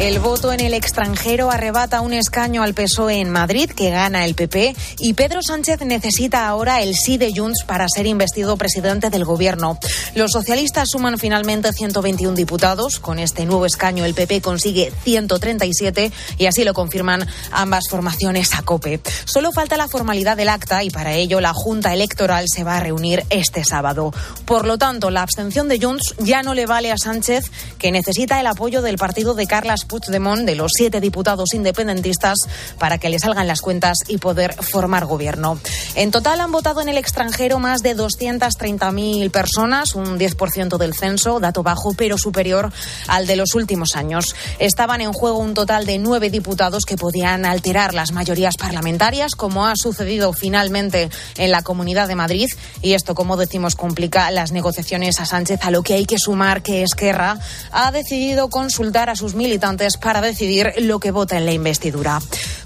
El voto en el extranjero arrebata un escaño al PSOE en Madrid, que gana el PP, y Pedro Sánchez necesita ahora el sí de Junts para ser investido presidente del gobierno. Los socialistas suman finalmente 121 diputados. Con este nuevo escaño, el PP consigue 137 y así lo confirman ambas formaciones a COPE. Solo falta la formalidad del acta y para ello la Junta Electoral se va a reunir este sábado. Por lo tanto, la abstención de Junts ya no le vale a Sánchez, que necesita el apoyo del partido de Carlas Puigdemont de los siete diputados independentistas para que le salgan las cuentas y poder formar gobierno. En total han votado en el extranjero más de 230.000 personas, un 10% del censo, dato bajo pero superior al de los últimos años. Estaban en juego un total de nueve diputados que podían alterar las mayorías parlamentarias, como ha sucedido finalmente en la Comunidad de Madrid. Y esto, como decimos, complica las negociaciones a Sánchez, a lo que hay que sumar que Esquerra ha decidido consultar a sus militantes para decidir lo que vota en la investidura.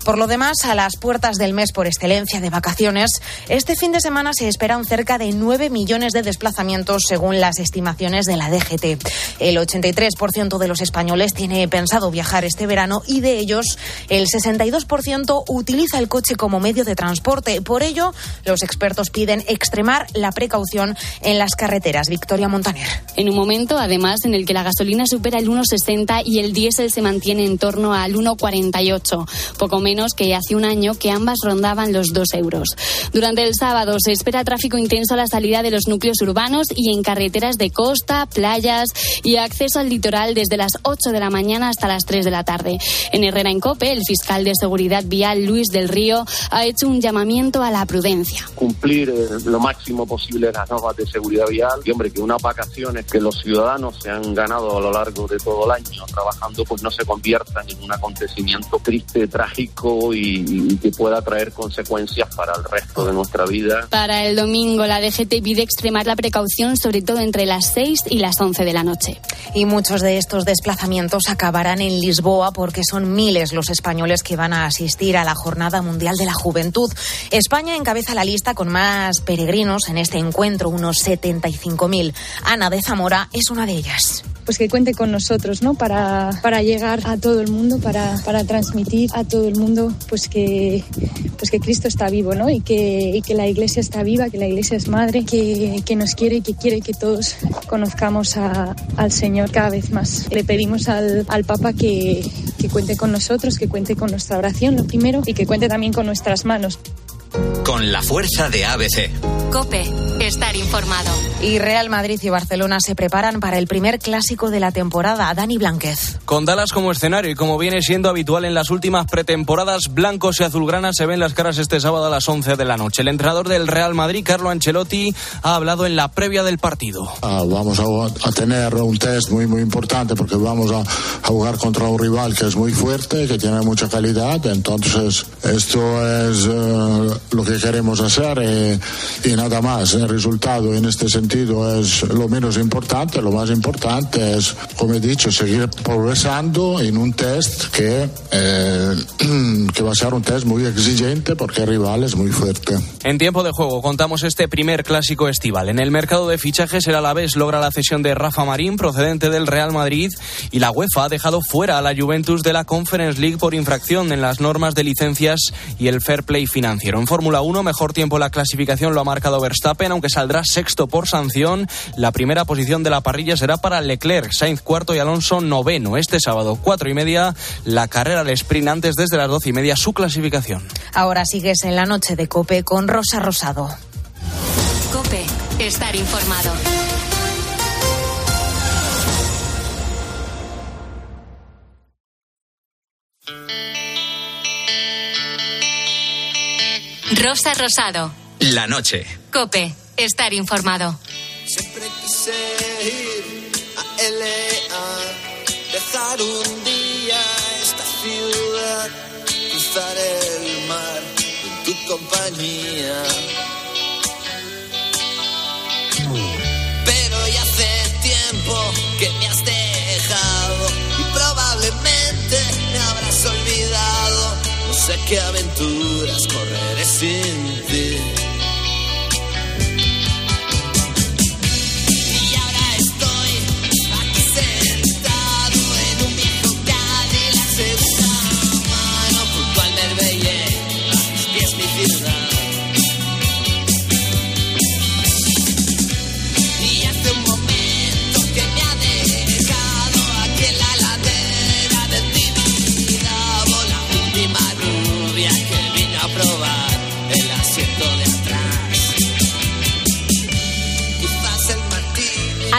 Por lo demás, a las puertas del mes por excelencia de vacaciones, este fin de semana se esperan cerca de 9 millones de desplazamientos según las estimaciones de la DGT. El 83% de los españoles tiene pensado viajar este verano y de ellos el 62% utiliza el coche como medio de transporte. Por ello, los expertos piden extremar la precaución en las carreteras. Victoria Montaner. En un momento, además, en el que la gasolina supera el 1,60 y el diésel se mantiene en torno al 1,48, poco menos que hace un año que ambas rondaban los 2 euros. Durante el sábado se espera tráfico intenso a la salida de los núcleos urbanos y en carreteras de costa, playas y acceso al litoral desde las 8 de la mañana hasta las 3 de la tarde. En Herrera en Cope, el fiscal de Seguridad Vial Luis del Río ha hecho un llamamiento a la prudencia. Cumplir eh, lo máximo posible las normas de seguridad vial y hombre que unas vacaciones que los ciudadanos se han ganado a lo largo de todo el año trabajando pues no se conviertan en un acontecimiento triste, trágico y, y, que pueda traer consecuencias para el resto de nuestra vida. Para el domingo, la DGT pide extremar la precaución, sobre todo entre las 6 y las 11 de la noche. Y muchos de estos desplazamientos acabarán en Lisboa porque son miles los españoles que van a asistir a la Jornada Mundial de la Juventud. España encabeza la lista con más peregrinos en este encuentro, unos 75.000. Ana de Zamora es una de ellas pues que cuente con nosotros, ¿no? Para, para llegar a todo el mundo, para, para transmitir a todo el mundo, pues que, pues que Cristo está vivo, ¿no? Y que, y que la Iglesia está viva, que la Iglesia es madre, que, que nos quiere y que quiere que todos conozcamos a, al Señor cada vez más. Le pedimos al, al Papa que, que cuente con nosotros, que cuente con nuestra oración, lo primero, y que cuente también con nuestras manos. Con la fuerza de ABC. Cope, estar informado. Y Real Madrid y Barcelona se preparan para el primer clásico de la temporada. Dani Blanquez. Con Dallas como escenario y como viene siendo habitual en las últimas pretemporadas, blancos y azulgranas se ven las caras este sábado a las 11 de la noche. El entrenador del Real Madrid, Carlo Ancelotti, ha hablado en la previa del partido. Ah, vamos a, a, tener un test muy, muy importante porque vamos a, a, jugar contra un rival que es muy fuerte, que tiene mucha calidad. Entonces, esto es uh, lo que queremos hacer y, y nada más. El resultado en este sentido es lo menos importante. Lo más importante es, como he dicho, seguir progresando en un test que, eh, que va a ser un test muy exigente porque el rival es muy fuerte. En tiempo de juego contamos este primer clásico estival. En el mercado de fichajes el Alavés logra la cesión de Rafa Marín procedente del Real Madrid y la UEFA ha dejado fuera a la Juventus de la Conference League por infracción en las normas de licencias y el fair play financiero. En Fórmula 1 mejor tiempo la clasificación lo ha marcado Verstappen aunque saldrá sexto por sanción. La primera posición de la parrilla será para Leclerc, Sainz cuarto y Alonso noveno. Este sábado, cuatro y media, la carrera al sprint antes desde las doce y media su clasificación. Ahora sigues en la noche de Cope con Rosa Rosado. Cope, estar informado. Rosa Rosado. La noche. Cope, estar informado. Siempre quise ir a LA, dejar un día esta ciudad, cruzar el mar en tu compañía. Qué aventuras correré sin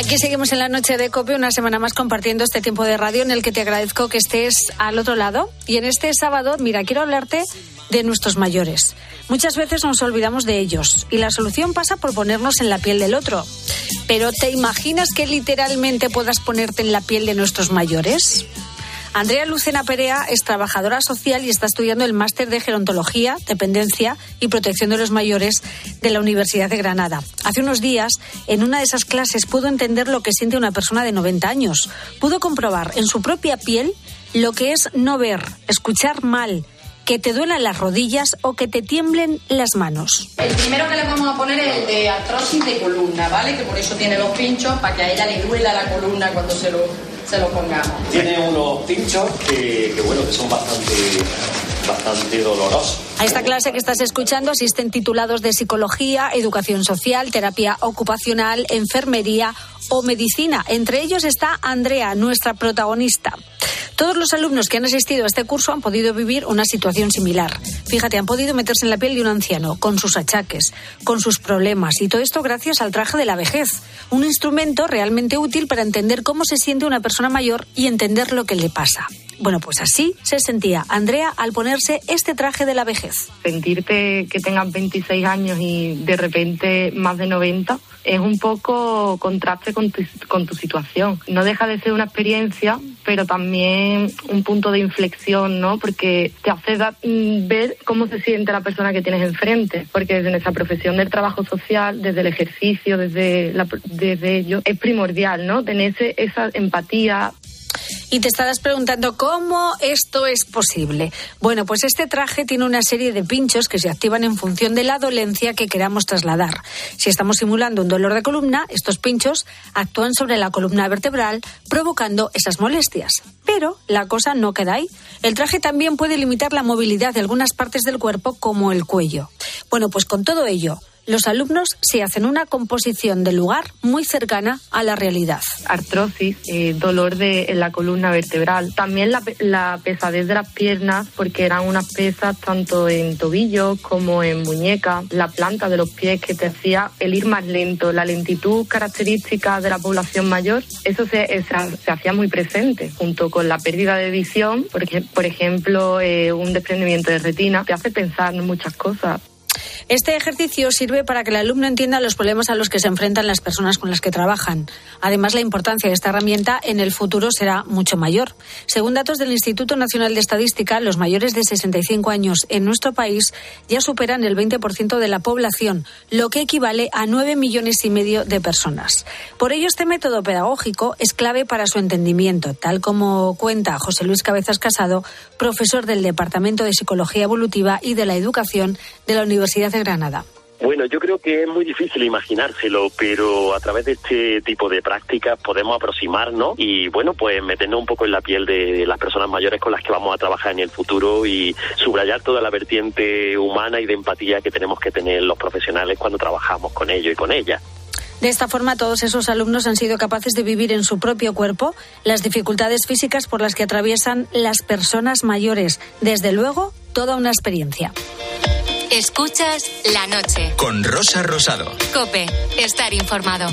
Aquí seguimos en la noche de COPE, una semana más compartiendo este tiempo de radio en el que te agradezco que estés al otro lado. Y en este sábado, mira, quiero hablarte de nuestros mayores. Muchas veces nos olvidamos de ellos y la solución pasa por ponernos en la piel del otro. Pero ¿te imaginas que literalmente puedas ponerte en la piel de nuestros mayores? Andrea Lucena Perea es trabajadora social y está estudiando el máster de gerontología, dependencia y protección de los mayores de la Universidad de Granada. Hace unos días, en una de esas clases, pudo entender lo que siente una persona de 90 años. Pudo comprobar en su propia piel lo que es no ver, escuchar mal, que te duelan las rodillas o que te tiemblen las manos. El primero que le vamos a poner es el de artrosis de columna, ¿vale? Que por eso tiene los pinchos, para que a ella le duela la columna cuando se lo, se lo pongamos. Tiene unos pinchos que, que bueno, que son bastante, bastante dolorosos. A esta clase que estás escuchando asisten titulados de psicología, educación social, terapia ocupacional, enfermería o medicina. Entre ellos está Andrea, nuestra protagonista. Todos los alumnos que han asistido a este curso han podido vivir una situación similar. Fíjate, han podido meterse en la piel de un anciano, con sus achaques, con sus problemas, y todo esto gracias al traje de la vejez, un instrumento realmente útil para entender cómo se siente una persona mayor y entender lo que le pasa. Bueno, pues así se sentía Andrea al ponerse este traje de la vejez. Sentirte que tengas 26 años y de repente más de 90 es un poco contraste con tu, con tu situación. No deja de ser una experiencia, pero también un punto de inflexión, ¿no? Porque te hace da- mm, ver cómo se siente la persona que tienes enfrente. Porque desde nuestra profesión del trabajo social, desde el ejercicio, desde, la, desde ello, es primordial, ¿no? Tener esa empatía, Y te estarás preguntando cómo esto es posible. Bueno, pues este traje tiene una serie de pinchos que se activan en función de la dolencia que queramos trasladar. Si estamos simulando un dolor de columna, estos pinchos actúan sobre la columna vertebral, provocando esas molestias. Pero la cosa no queda ahí. El traje también puede limitar la movilidad de algunas partes del cuerpo, como el cuello. Bueno, pues con todo ello, los alumnos se hacen una composición del lugar muy cercana a la realidad. artrosis, eh, dolor de, en la columna vertebral. También la, la pesadez de las piernas, porque eran unas pesas tanto en tobillos como en muñeca, la planta de los pies que te hacía el ir más lento, la lentitud característica de la población mayor, eso se, eh, se hacía muy presente, junto con la pérdida de visión, porque, por ejemplo, eh, un desprendimiento de retina, te hace pensar en muchas cosas. Este ejercicio sirve para que el alumno entienda los problemas a los que se enfrentan las personas con las que trabajan. Además, la importancia de esta herramienta en el futuro será mucho mayor. Según datos del Instituto Nacional de Estadística, los mayores de 65 años en nuestro país ya superan el 20% de la población, lo que equivale a 9 millones y medio de personas. Por ello, este método pedagógico es clave para su entendimiento, tal como cuenta José Luis Cabezas Casado, profesor del Departamento de Psicología Evolutiva y de la Educación de la Universidad de Granada. Bueno, yo creo que es muy difícil imaginárselo, pero a través de este tipo de prácticas podemos aproximarnos y, bueno, pues meternos un poco en la piel de las personas mayores con las que vamos a trabajar en el futuro y subrayar toda la vertiente humana y de empatía que tenemos que tener los profesionales cuando trabajamos con ellos y con ellas. De esta forma, todos esos alumnos han sido capaces de vivir en su propio cuerpo las dificultades físicas por las que atraviesan las personas mayores. Desde luego, toda una experiencia. Escuchas la noche. Con Rosa Rosado. Cope, estar informado.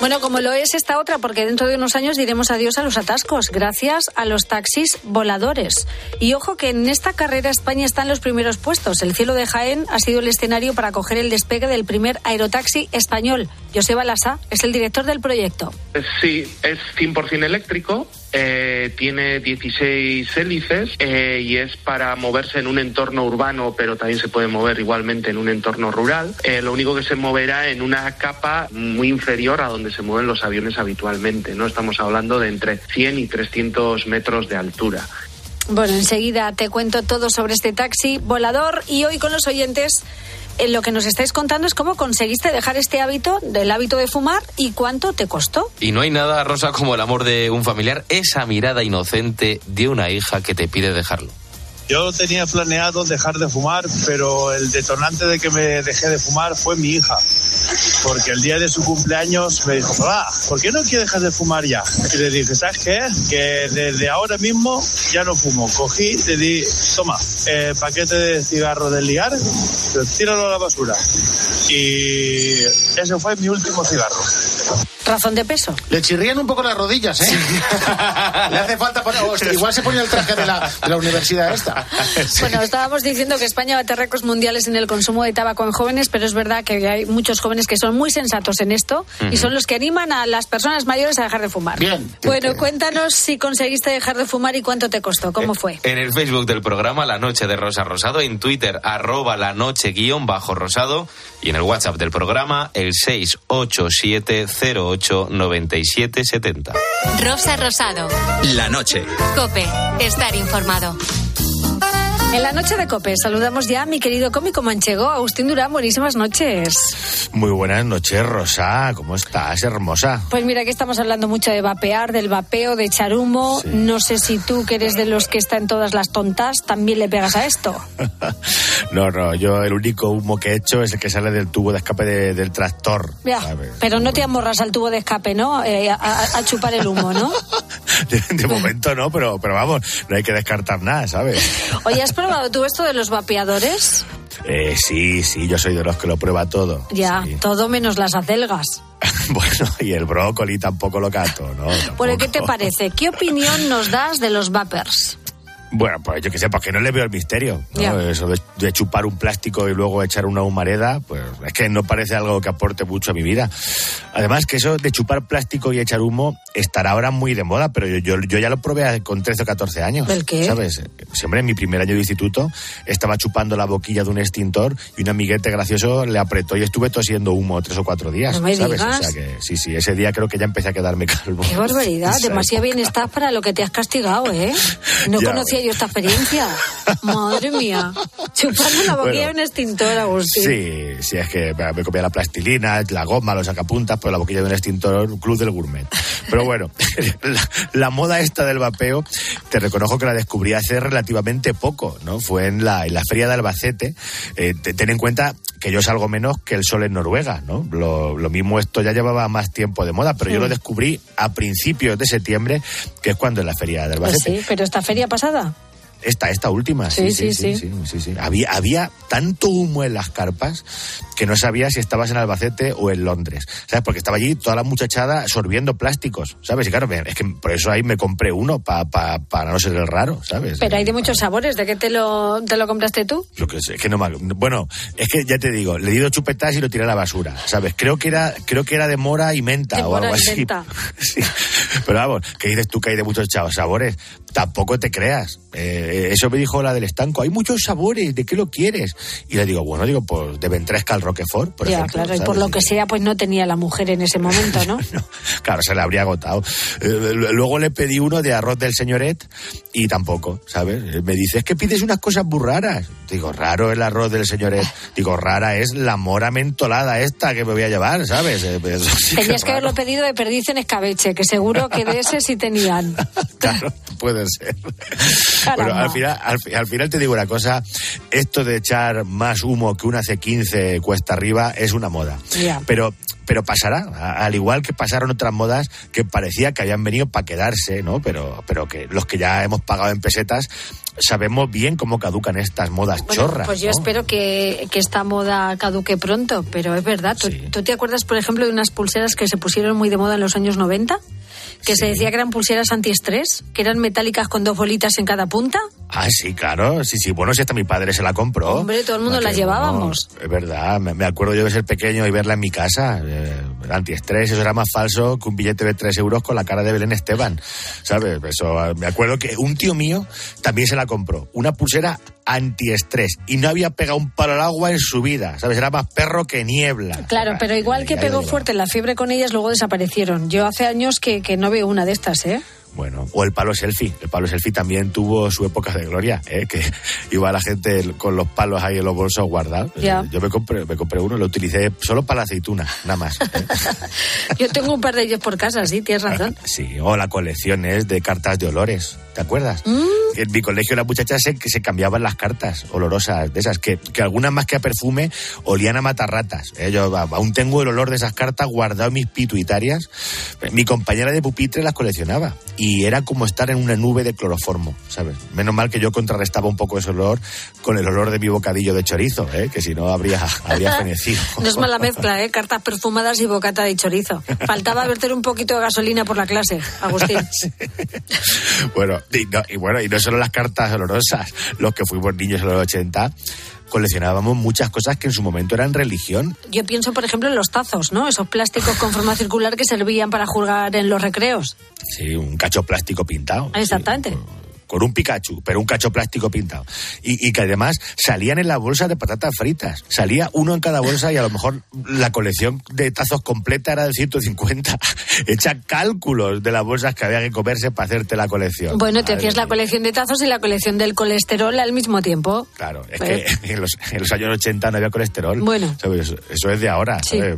Bueno, como lo es esta otra, porque dentro de unos años diremos adiós a los atascos, gracias a los taxis voladores. Y ojo que en esta carrera España está en los primeros puestos. El cielo de Jaén ha sido el escenario para coger el despegue del primer aerotaxi español. Joseba Lasa es el director del proyecto. Sí, es 100% eléctrico, eh, tiene 16 hélices eh, y es para moverse en un entorno urbano, pero también se puede mover igualmente en un entorno rural. Eh, lo único que se moverá en una capa muy inferior a donde se mueven los aviones habitualmente. No estamos hablando de entre 100 y 300 metros de altura. Bueno, enseguida te cuento todo sobre este taxi volador y hoy con los oyentes eh, lo que nos estáis contando es cómo conseguiste dejar este hábito, del hábito de fumar y cuánto te costó. Y no hay nada, Rosa, como el amor de un familiar, esa mirada inocente de una hija que te pide dejarlo. Yo tenía planeado dejar de fumar, pero el detonante de que me dejé de fumar fue mi hija. Porque el día de su cumpleaños me dijo, papá, ¿por qué no quieres dejar de fumar ya? Y le dije, ¿sabes qué? Que desde ahora mismo ya no fumo. Cogí, le di, toma, eh, paquete de cigarros del ligar, tíralo a la basura. Y ese fue mi último cigarro. Razón de peso. Le chirrían un poco las rodillas, ¿eh? Le hace falta poner... hostia, igual se pone el traje de la, de la universidad esta. Bueno, estábamos diciendo que España bate récords mundiales en el consumo de tabaco en jóvenes, pero es verdad que hay muchos jóvenes que son muy sensatos en esto y son los que animan a las personas mayores a dejar de fumar. Bien. Bueno, cuéntanos si conseguiste dejar de fumar y cuánto te costó, cómo fue. En el Facebook del programa La Noche de Rosa Rosado, en Twitter arroba la noche guion bajo rosado y en el WhatsApp del programa el 687089770. Rosa Rosado. La noche. Cope. Estar informado. En la noche de COPE saludamos ya a mi querido cómico manchego, Agustín Durán. Buenísimas noches. Muy buenas noches, Rosa. ¿Cómo estás, hermosa? Pues mira, aquí estamos hablando mucho de vapear, del vapeo, de echar humo. No sé si tú, que eres de los que está en todas las tontas, también le pegas a esto. no, no, yo el único humo que he hecho es el que sale del tubo de escape de- del tractor. Ya, pero no te amorras al tubo de escape, ¿no? Eh, a, a- a chupar el humo, ¿no? De, de momento no, pero, pero vamos, no hay que descartar nada, ¿sabes? Oye, ¿has probado tú esto de los vapeadores? Eh, sí, sí, yo soy de los que lo prueba todo. Ya, todo menos las acelgas. Bueno, y el brócoli tampoco lo cato, ¿no? Bueno, ¿qué te parece? ¿Qué opinión nos das de los vapers? Bueno, pues yo que sé, porque no le veo el misterio. ¿no? Eso de, de chupar un plástico y luego echar una humareda, pues es que no parece algo que aporte mucho a mi vida. Además, que eso de chupar plástico y echar humo estará ahora muy de moda, pero yo, yo, yo ya lo probé con 13 o 14 años. ¿El qué? ¿Sabes? Siempre en mi primer año de instituto estaba chupando la boquilla de un extintor y un amiguete gracioso le apretó y estuve tosiendo humo tres o cuatro días. No me ¿sabes? digas. O sea que sí, sí, ese día creo que ya empecé a quedarme calvo. Qué barbaridad, demasiado bien estás para lo que te has castigado, ¿eh? No Ya, yo esta experiencia. Madre mía. Chupando la boquilla Bueno. de un extintor, Agustín. Sí, sí, es que me comía la plastilina, la goma, los sacapuntas, pero la boquilla de un extintor, un club del gourmet. Pero bueno, la, la moda esta del vapeo, te reconozco que la descubrí hace relativamente poco, ¿no? Fue en la, en la feria de Albacete. Eh, te- ten en cuenta que yo salgo menos que el sol en Noruega, ¿no? Lo, lo mismo esto ya llevaba más tiempo de moda, pero yo lo descubrí a principios de septiembre, que es cuando en la feria de Pues Albacete. sí, pero esta feria pasada. Esta, esta última, sí, Sí, sí, sí. Había, había tanto humo en las carpas que no sabía si estabas en Albacete o en Londres, ¿sabes? Porque estaba allí toda la muchachada sorbiendo plásticos, ¿sabes? Y claro, es que por eso ahí me compré uno, pa, pa- para no ser el raro, ¿sabes? Pero hay de muchos sabores. ¿De qué te lo, te lo compraste tú? Yo qué sé, es que no me ac- Bueno, es que ya te digo, le di dos chupetas y lo tiré a la basura, ¿sabes? Creo que era, creo que era de mora y menta De o mora algo y así. menta. Sí. Pero vamos, que dices tú que hay de muchos chavos sabores. Tampoco te creas. Eh, eso me dijo la del estanco. Hay muchos sabores, ¿de qué lo quieres? Y le digo, bueno, digo, pues de Ventresca al Roquefort, por ya, ejemplo. claro. Y por lo que sea, pues no tenía la mujer en ese momento, ¿no? Claro, se le habría agotado. Eh, luego le pedí uno de arroz del señoret y tampoco, ¿sabes? Eh, Me dice, es que pides unas cosas muy raras. Digo, raro el arroz del señoret. Digo, rara es la mora mentolada esta que me voy a llevar, ¿sabes? Eh, sí que Tenías que haberlo pedido de perdiz en escabeche, que seguro que de ese sí tenían. Claro, puede ser. Caramba. Bueno, al final, al, fi- al final te digo una cosa, esto de echar más humo que una C15 cuesta arriba es una moda. Pero, pero pasará, al igual que pasaron otras modas que parecía que habían venido para quedarse, ¿no? Pero, pero que los que ya hemos pagado en pesetas sabemos bien cómo caducan estas modas Bueno, chorras. pues yo ¿no? espero que, que esta moda caduque pronto, pero es verdad. ¿Tú, tú te acuerdas, por ejemplo, de unas pulseras que se pusieron muy de moda en los años 90? Que se decía que eran pulseras antiestrés, que eran metálicas con dos bolitas en cada punta. Ah, sí, claro, sí, sí. Bueno, si hasta mi padre se la compró. Hombre, todo el mundo que llevábamos. es verdad, me, me acuerdo yo de ser pequeño y verla en mi casa. Eh, antiestrés, eso era más falso que un billete de 3 euros con la cara de Belén Esteban. ¿Sabes? Eso, eh, me acuerdo que un tío mío también se la compró. Una pulsera antiestrés. Y no había pegado un palo al agua en su vida. ¿Sabes? Era más perro que niebla. Claro, pero igual que pegó fuerte la fiebre con ellas, luego desaparecieron. Yo hace años que, que no veo una de estas, ¿eh? Bueno, o el palo selfie. El palo selfie también tuvo su época de gloria, ¿eh? que iba la gente con los palos ahí en los bolsos guardados. Yo me compré, me compré uno, lo utilicé solo para la aceituna, nada más. ¿eh? Yo tengo un par de ellos por casa, sí, tienes razón. Sí, o la colección es de cartas de olores, ¿te acuerdas? Mm, en mi colegio las muchachas se, se cambiaban las cartas olorosas de esas, que, que algunas más que a perfume olían a matarratas. ¿eh? Yo aún tengo el olor de esas cartas guardado en mis pituitarias. Mi compañera de pupitre las coleccionaba y era como estar en una nube de cloroformo, ¿sabes? Menos mal que yo contrarrestaba un poco ese olor con el olor de mi bocadillo de chorizo, ¿eh? que si no habría, habría fenecido. No es mala mezcla, ¿eh? Cartas perfumadas y bocata de chorizo. Faltaba verter un poquito de gasolina por la clase, Agustín. Bueno, y, no, y bueno, y no solo las cartas olorosas, los que fuimos niños en los 80, coleccionábamos muchas cosas que en su momento eran religión. Yo pienso, por ejemplo, en los tazos, ¿no? Esos plásticos con forma circular que servían para jugar en los recreos. Sí, un cacho plástico pintado. Exactamente. Con un Pikachu, pero un cacho plástico pintado. Y, y que además salían en las bolsas de patatas fritas. Salía uno en cada bolsa y a lo mejor la colección de tazos completa era de 150. Echa cálculos de las bolsas que había que comerse para hacerte la colección. Bueno, te hacías la colección de tazos y la colección del colesterol al mismo tiempo. Claro, es Pues- que en los, en los años 80 no había colesterol. Bueno. ¿sabes? Eso, es de ahora. Sí. ¿sabes?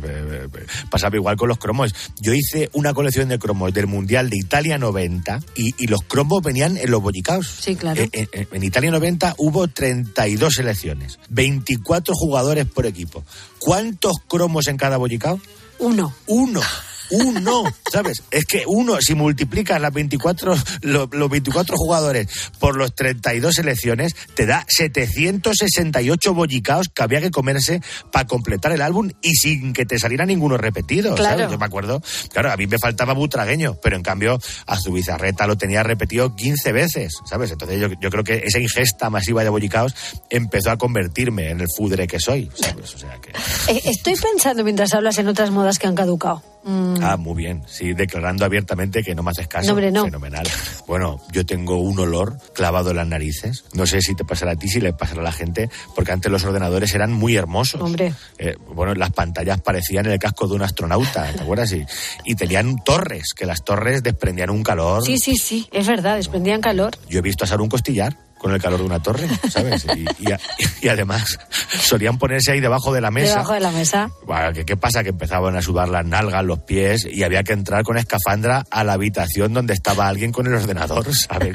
Pasaba igual con los cromos. Yo hice una colección de cromos del Mundial de Italia 90 y, y los cromos venían en los bollicaos. Sí, claro. Eh, eh, eh, en Italia 90 hubo 32 selecciones, 24 jugadores por equipo. ¿Cuántos cromos en cada bollicao? Uno. Uno. Uno, ¿sabes? Es que uno, si multiplicas las 24, lo- los 24 jugadores por los 32 selecciones, te da 768 bollicaos que había que comerse para completar el álbum y sin que te saliera ninguno repetido, Claro. ¿sabes? Yo me acuerdo, claro, a mí me faltaba butragueño, pero en cambio a su bizarreta lo tenía repetido 15 veces, ¿sabes? Entonces yo, yo creo que esa ingesta masiva de bollicaos empezó a convertirme en el fudre que soy, ¿sabes? O sea que... Eh, estoy pensando mientras hablas en otras modas que han caducado. Mm, Ah, muy bien. Sí, declarando abiertamente que no me haces caso. No, hombre, no. Fenomenal. Bueno, yo tengo un olor clavado en las narices. No sé si te pasará a ti, si le pasará a la gente, porque antes los ordenadores eran muy hermosos. Hombre. Eh, bueno, las pantallas parecían el casco de un astronauta, ¿te acuerdas? Y, y tenían torres, que las torres desprendían un calor. Sí, sí, sí, es verdad, desprendían calor. Yo he visto asar un costillar con el calor de una torre, ¿sabes? Y, y a- y además solían ponerse ahí debajo de la mesa. Debajo de la mesa. Bueno, ¿qué, qué pasa? Que empezaban a sudar las nalgas, los pies y había que entrar con escafandra a la habitación donde estaba alguien con el ordenador, ¿sabes?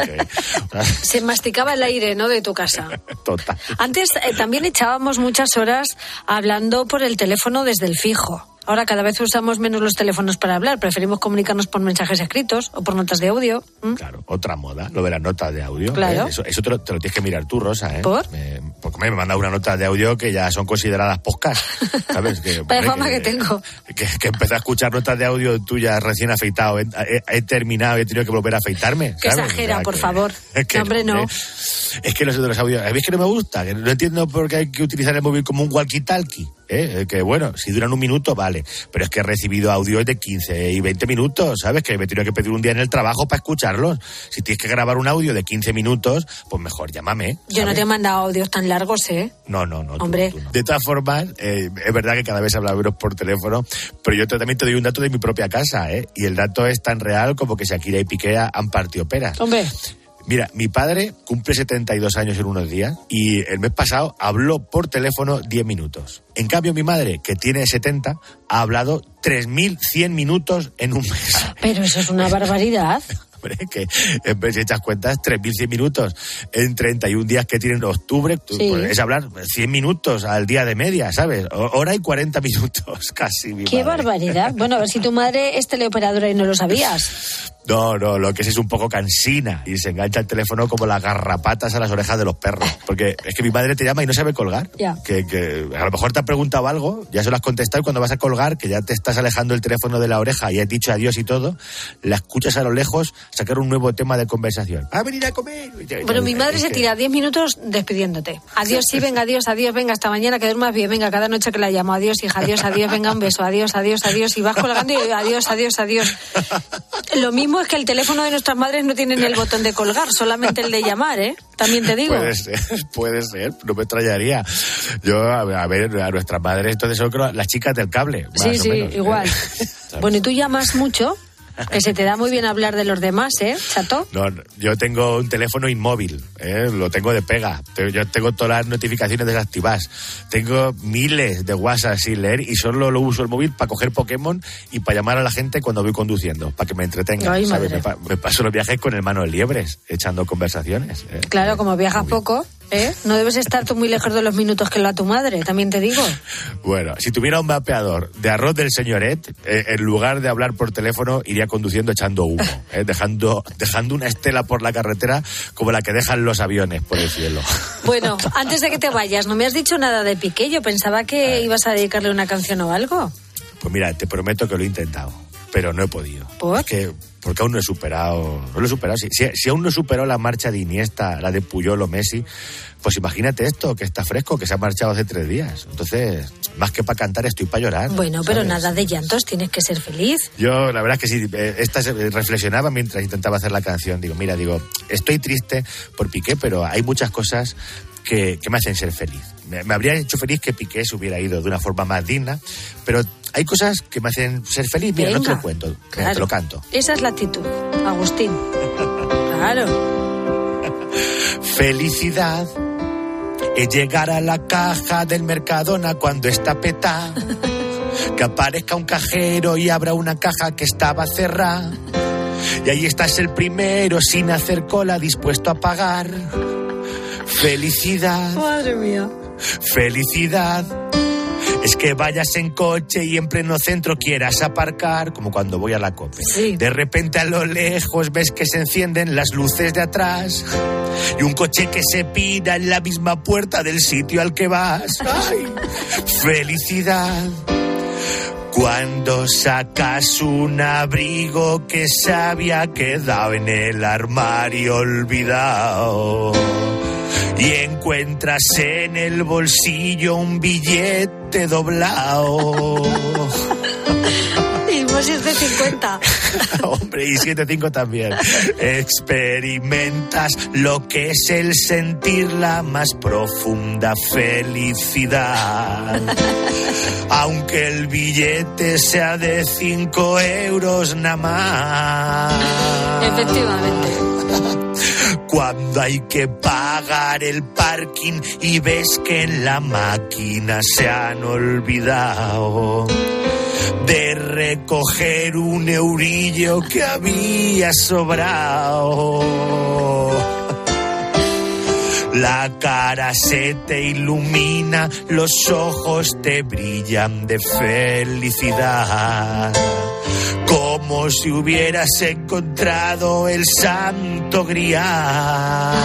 Se masticaba el aire, ¿no? De tu casa. total. Antes eh, también echábamos muchas horas hablando por el teléfono desde el fijo. Ahora cada vez usamos menos los teléfonos para hablar, preferimos comunicarnos por mensajes escritos o por notas de audio. Claro, otra moda, lo de las notas de audio. Claro. ¿eh? Eso, eso te, lo, te lo tienes que mirar tú, Rosa, ¿eh? ¿Por? Me- porque me manda una nota de audio que ya son consideradas podcast, ¿sabes? Que, Vaya fama que tengo. Que, que empecé a escuchar notas de audio tuyas recién afeitado. He, he- he terminado y he tenido que volver a afeitarme. Que ¿sabes? exagera, O sea, por favor. es que, hombre, no. Es que los de los audios, a mí es que no me gusta, que no entiendo por qué hay que utilizar el móvil como un walkie-talkie. ¿Eh? Que bueno, si duran un minuto, vale. Pero es que he recibido audios de 15 y 20 minutos, ¿sabes? Que me he tenido que pedir un día en el trabajo para escucharlos. Si tienes que grabar un audio de 15 minutos, pues mejor llámame. Yo no te he mandado audios tan largos, ¿eh? No, no, no. Hombre. no, tú no. De todas formas, eh, es verdad que cada vez habla menos por teléfono, pero yo también te doy un dato de mi propia casa, ¿eh? Y el dato es tan real como que Shakira y Piqué han partido peras. Hombre. Mira, mi padre cumple 72 años en unos días y el mes pasado habló por teléfono 10 minutos. En cambio, mi madre, que tiene 70, ha hablado 3.100 minutos en un mes. Pero eso es una barbaridad. Hombre, que en vez de echas cuentas, 3.100 minutos en 31 días que tienen octubre, Sí. pues, es hablar 100 minutos al día de media, ¿sabes? Hora y 40 minutos casi, mi Qué madre. barbaridad. Bueno, a ver si tu madre es teleoperadora y no lo sabías. No, no, lo que es es un poco cansina y se engancha el teléfono como las garrapatas a las orejas de los perros. Porque es que mi madre te llama y no sabe colgar. Ya. Que, que a lo mejor te ha preguntado algo, ya se lo has contestado y cuando vas a colgar, que ya te estás alejando el teléfono de la oreja y has dicho adiós y todo, la escuchas a lo lejos sacar un nuevo tema de conversación. A venir a comer. Bueno, mi madre Es se que- tira 10 minutos despidiéndote. Adiós, sí, venga, adiós, adiós, venga, hasta mañana, que duermas bien, venga, cada noche que la llamo, adiós, hija, adiós, adiós, venga, un beso, adiós, adiós, adiós, y vas colgando y adiós, adiós, adiós. Lo mismo es que el teléfono de nuestras madres no tienen el botón de colgar, solamente el de llamar, ¿eh? También te digo. Puede ser, puede ser, no me extrañaría. Yo, a ver, a, nuestras madres, entonces son las chicas del cable. más Sí, o sí, menos, ¿eh? igual. Bueno, ¿y tú llamas mucho? Que se te da muy bien hablar de los demás, ¿eh, chato? No, yo tengo un teléfono inmóvil, ¿eh? lo tengo de pega. Yo tengo todas las notificaciones desactivadas. Tengo miles de WhatsApp sin leer y solo lo uso el móvil para coger Pokémon y para llamar a la gente cuando voy conduciendo, para que me entretengan. Ay, ¿sabes? madre. Me, pa- me paso los viajes con el mano de liebres, echando conversaciones. ¿eh? Claro, como viajas poco, ¿eh? No debes estar tú muy lejos de los minutos que lo a tu madre, también te digo. Bueno, si tuviera un mapeador de arroz del señoret, eh, en lugar de hablar por teléfono, iría conduciendo echando humo, eh, dejando, dejando una estela por la carretera como la que dejan los aviones por el cielo. Bueno, antes de que te vayas, no me has dicho nada de Piqué. Yo pensaba que ibas a dedicarle una canción o algo. Pues mira, te prometo que lo he intentado, pero no he podido. ¿Por? Que, porque aún no he superado, no lo he superado. Si, si- si aún no he superado la marcha de Iniesta, la de Puyol o Messi, pues imagínate esto, que está fresco, que se ha marchado hace tres días. Entonces, más que para cantar, estoy para llorar. Bueno, pero nada de llantos, tienes que ser feliz. Yo, la verdad es que sí, eh, esta eh, reflexionaba mientras intentaba hacer la canción. Digo, mira, digo, estoy triste por Piqué, pero hay muchas cosas que, que me hacen ser feliz. Me, me habría hecho feliz que Piqué se hubiera ido de una forma más digna, pero hay cosas que me hacen ser feliz. Mira, no te Venga, lo cuento, claro. te lo canto. Esa es la actitud, Agustín. Claro. Felicidad es llegar a la caja del Mercadona cuando está peta. Que aparezca un cajero y abra una caja que estaba cerrada. Y ahí estás el primero sin hacer cola dispuesto a pagar. Felicidad, Madre mía. felicidad. Es que vayas en coche y en pleno centro quieras aparcar, como cuando voy a la COPE. De repente a lo lejos ves que se encienden las luces de atrás y un coche que se pira en la misma puerta del sitio al que vas. ¡Ay! Felicidad. Cuando sacas un abrigo que se había quedado en el armario olvidado y encuentras en el bolsillo un billete doblado. Y vos es de 50. Hombre, y 7.5 también. Experimentas lo que es el sentir la más profunda felicidad. Aunque el billete sea de 5 euros nada más. Efectivamente. Cuando hay que pagar el parking y ves que en la máquina se han olvidado de recoger un eurillo que había sobrado. La cara se te ilumina, los ojos te brillan de felicidad. Como si hubieras encontrado el santo grial.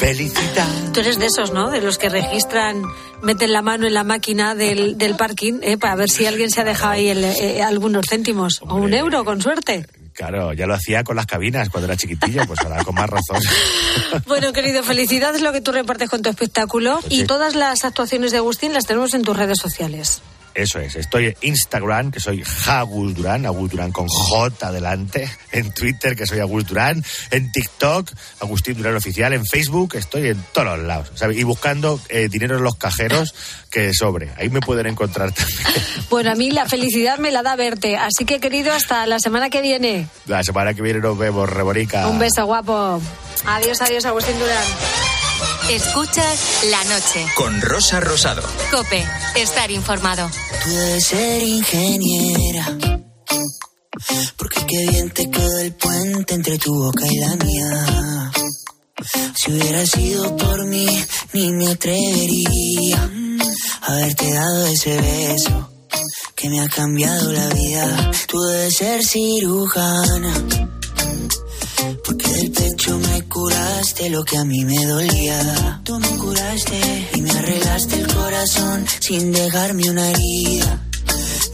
Felicidad. Tú eres de esos, ¿no? De los que registran, meten la mano en la máquina del, del parking ¿eh? para ver si alguien se ha dejado ahí el, eh, algunos céntimos o un euro, con suerte. Claro, ya lo hacía con las cabinas cuando era chiquitillo, pues ahora con más razón. Bueno, querido, felicidades lo que tú repartes con tu espectáculo y todas las actuaciones de Agustín las tenemos en tus redes sociales. Eso es, estoy en Instagram, que soy Agus Durán, Agus Durán con J adelante, en Twitter, que soy Agus Durán, en TikTok, Agustín Durán Oficial, en Facebook, estoy en todos los lados, ¿sabes? Y buscando eh, dinero en los cajeros que sobre, ahí me pueden encontrar también. Bueno, a mí la felicidad me la da verte, así que querido, hasta la semana que viene. La semana que viene nos vemos, Reborica. Un beso guapo. Adiós, adiós, Agustín Durán. Escuchas la noche. Con Rosa Rosado. Cope, estar informado. Tú debes ser ingeniera. Porque qué bien te quedó el puente entre tu boca y la mía. Si hubiera sido por mí, ni me atrevería a haberte dado ese beso que me ha cambiado la vida. Tú debes ser cirujana. Porque del pecho me curaste lo que a mí me dolía. Tú me curaste y me arreglaste el corazón sin dejarme una herida.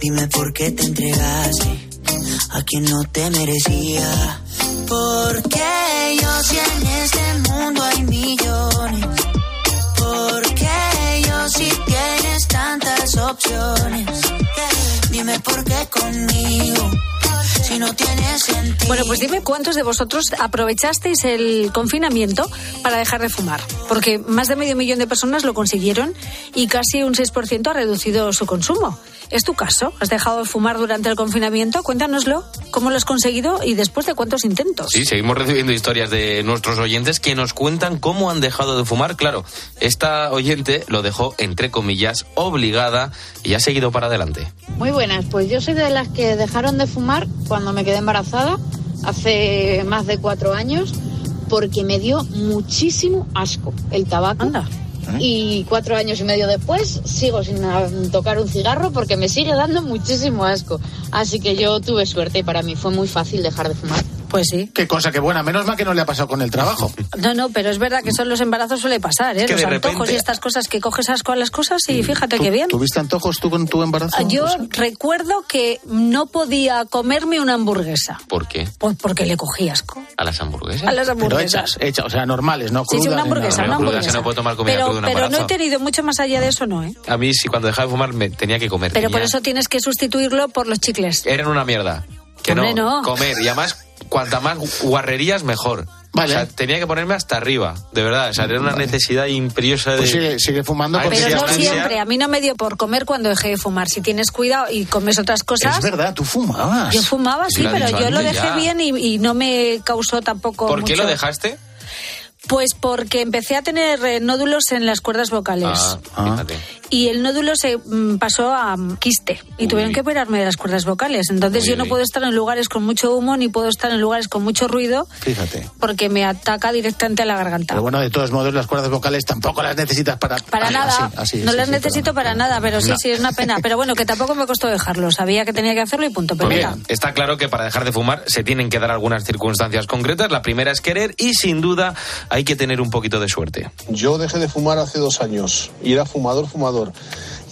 Dime por qué te entregaste a quien no te merecía. Bueno, pues dime cuántos de vosotros aprovechasteis el confinamiento para dejar de fumar. Porque más de medio millón de personas lo consiguieron y casi un 6% ha reducido su consumo. ¿Es tu caso? ¿Has dejado de fumar durante el confinamiento? Cuéntanoslo. ¿Cómo lo has conseguido y después de cuántos intentos? Sí, seguimos recibiendo historias de nuestros oyentes que nos cuentan cómo han dejado de fumar. Claro, esta oyente lo dejó, entre comillas, obligada y ha seguido para adelante. Muy buenas, pues yo soy de las que dejaron de fumar cuando me quedé embarazada, hace más de cuatro años, porque me dio muchísimo asco el tabaco. Y cuatro años y medio después sigo sin ah, tocar un cigarro porque me sigue dando muchísimo asco. Así que yo tuve suerte y para mí fue muy fácil dejar de fumar. Pues sí. Qué cosa, qué buena. Menos mal que no le ha pasado con el trabajo. No, no, pero es verdad que son los embarazos suele pasar, ¿eh? Es que los de antojos repente- y estas cosas que coges asco a las cosas y fíjate qué bien. ¿Tuviste antojos tú con tu embarazo? Yo recuerdo que no podía comerme una hamburguesa. ¿Por qué? Pues porque le cogí asco. ¿A las hamburguesas? A las Pero hamburguesas. hechas, hechas, o sea, normales, no Sí, sí, una hamburguesa, una hamburguesa. que no puedo tomar comida Pero, cruda pero no he tenido mucho más allá de eso, no, ¿eh? A mí, si cuando dejaba de fumar, me tenía que comer. Pero por eso tienes que sustituirlo por los chicles. Eran una mierda. Que Hombre, no. comer. Y además, cuanta más guarrerías, mejor. Vale. O sea, tenía que ponerme hasta arriba, de verdad. O sea, era una necesidad imperiosa de... Pues sigue, sigue fumando porque Pero no siempre. A mí no me dio por comer cuando dejé de fumar. Si tienes cuidado y comes otras cosas. Es verdad, tú fumabas. Yo fumaba, sí, pero yo lo dejé ya. bien y, y no me causó tampoco. ¿Por qué lo dejaste? Pues porque empecé a tener eh, nódulos en las cuerdas vocales. Ah. Y el nódulo se mm, pasó a quiste y tuvieron que operarme de las cuerdas vocales. Entonces Uy, yo no uy. puedo estar en lugares con mucho humo ni puedo estar en lugares con mucho ruido Fíjate. porque me ataca directamente a la garganta. Pero bueno, de todos modos, las cuerdas vocales tampoco las necesitas para... Para nada, así, así, no sí, las sí, necesito para nada, pero sí, No. sí, es una pena. Pero bueno, que tampoco me costó dejarlo, sabía que tenía que hacerlo y punto. Pero Pues bien, está claro que para dejar de fumar se tienen que dar algunas circunstancias concretas. La primera es querer y sin duda hay que tener un poquito de suerte. Yo dejé de fumar hace dos años y era fumador, fumador.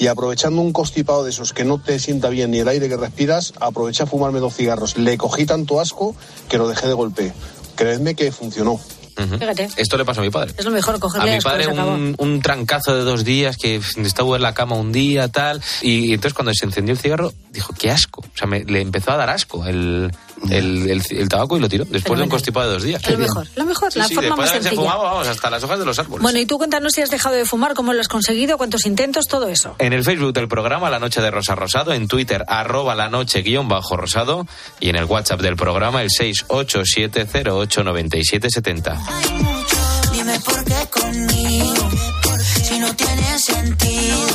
Y aprovechando un constipado de esos que no te sienta bien ni el aire que respiras, aproveché a fumarme dos cigarros. Le cogí tanto asco que lo dejé de golpe. Creedme que funcionó. Fíjate, Esto le pasó a mi padre. es lo mejor A cogerle mi asco, padre un, un trancazo de dos días que estaba en la cama un día, tal. Y entonces cuando se encendió el cigarro, dijo, qué asco. O sea, me- le empezó a dar asco el, el, el- el tabaco y lo tiró. Después de un constipado de dos días. Lo mejor, lo mejor, Sí, la sí, forma más sencilla. fumado, vamos, hasta las hojas de los árboles. Bueno, y tú cuéntanos si has dejado de fumar, cómo lo has conseguido, cuántos intentos, todo eso. En el Facebook del programa La Noche de Rosa Rosado, en Twitter arroba la noche guion bajo rosado y en el WhatsApp del programa el 687089770. Dime por qué conmigo, si no tiene sentido.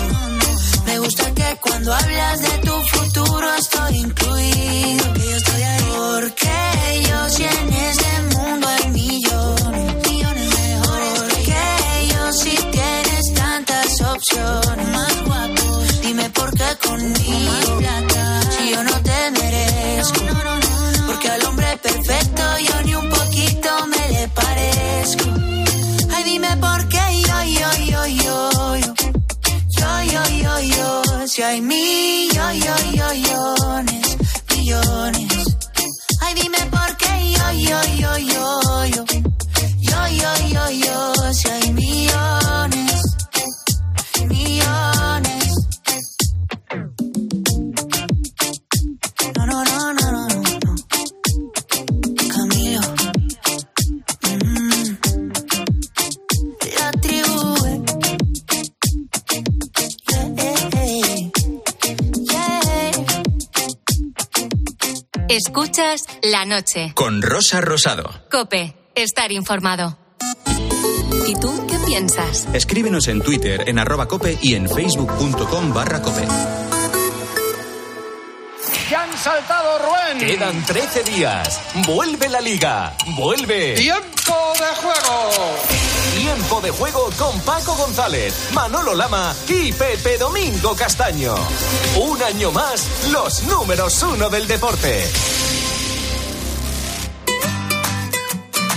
Me gusta que cuando hablas de tu futuro estoy incluido. Si en este mundo hay millones, millones mejores. Yo si tienes tantas opciones. Más guapo, dime por qué conmigo. Si yo no te merezco. Porque al hombre perfecto yo ni un poquito me le parezco. Ay, dime por qué yo, yo, yo, yo, yo. Yo, yo, yo, yo. Si hay millones, millones. Ay, dime por qué yo, yo, yo, yo. Escuchas la noche. Con Rosa Rosado. Cope, estar informado. ¿Y tú qué piensas? Escríbenos en Twitter en arroba cope y en facebook.com barra cope. ¡Ya han saltado Rubén! Quedan 13 días. Vuelve la liga. Vuelve. ¡Tiempo de juego! Tiempo de juego con Paco González, Manolo Lama y Pepe Domingo Castaño. Un año más, los números uno del deporte.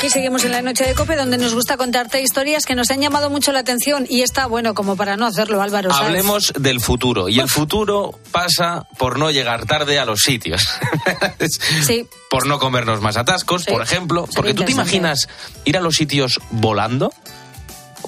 Aquí seguimos en la noche de Cope, donde nos gusta contarte historias que nos han llamado mucho la atención y está bueno como para no hacerlo, Álvaro. ¿sabes? Hablemos del futuro. Y el futuro pasa por no llegar tarde a los sitios. Sí. Por no comernos más atascos, Sí. por ejemplo. Sería Porque tú te imaginas ir a los sitios volando.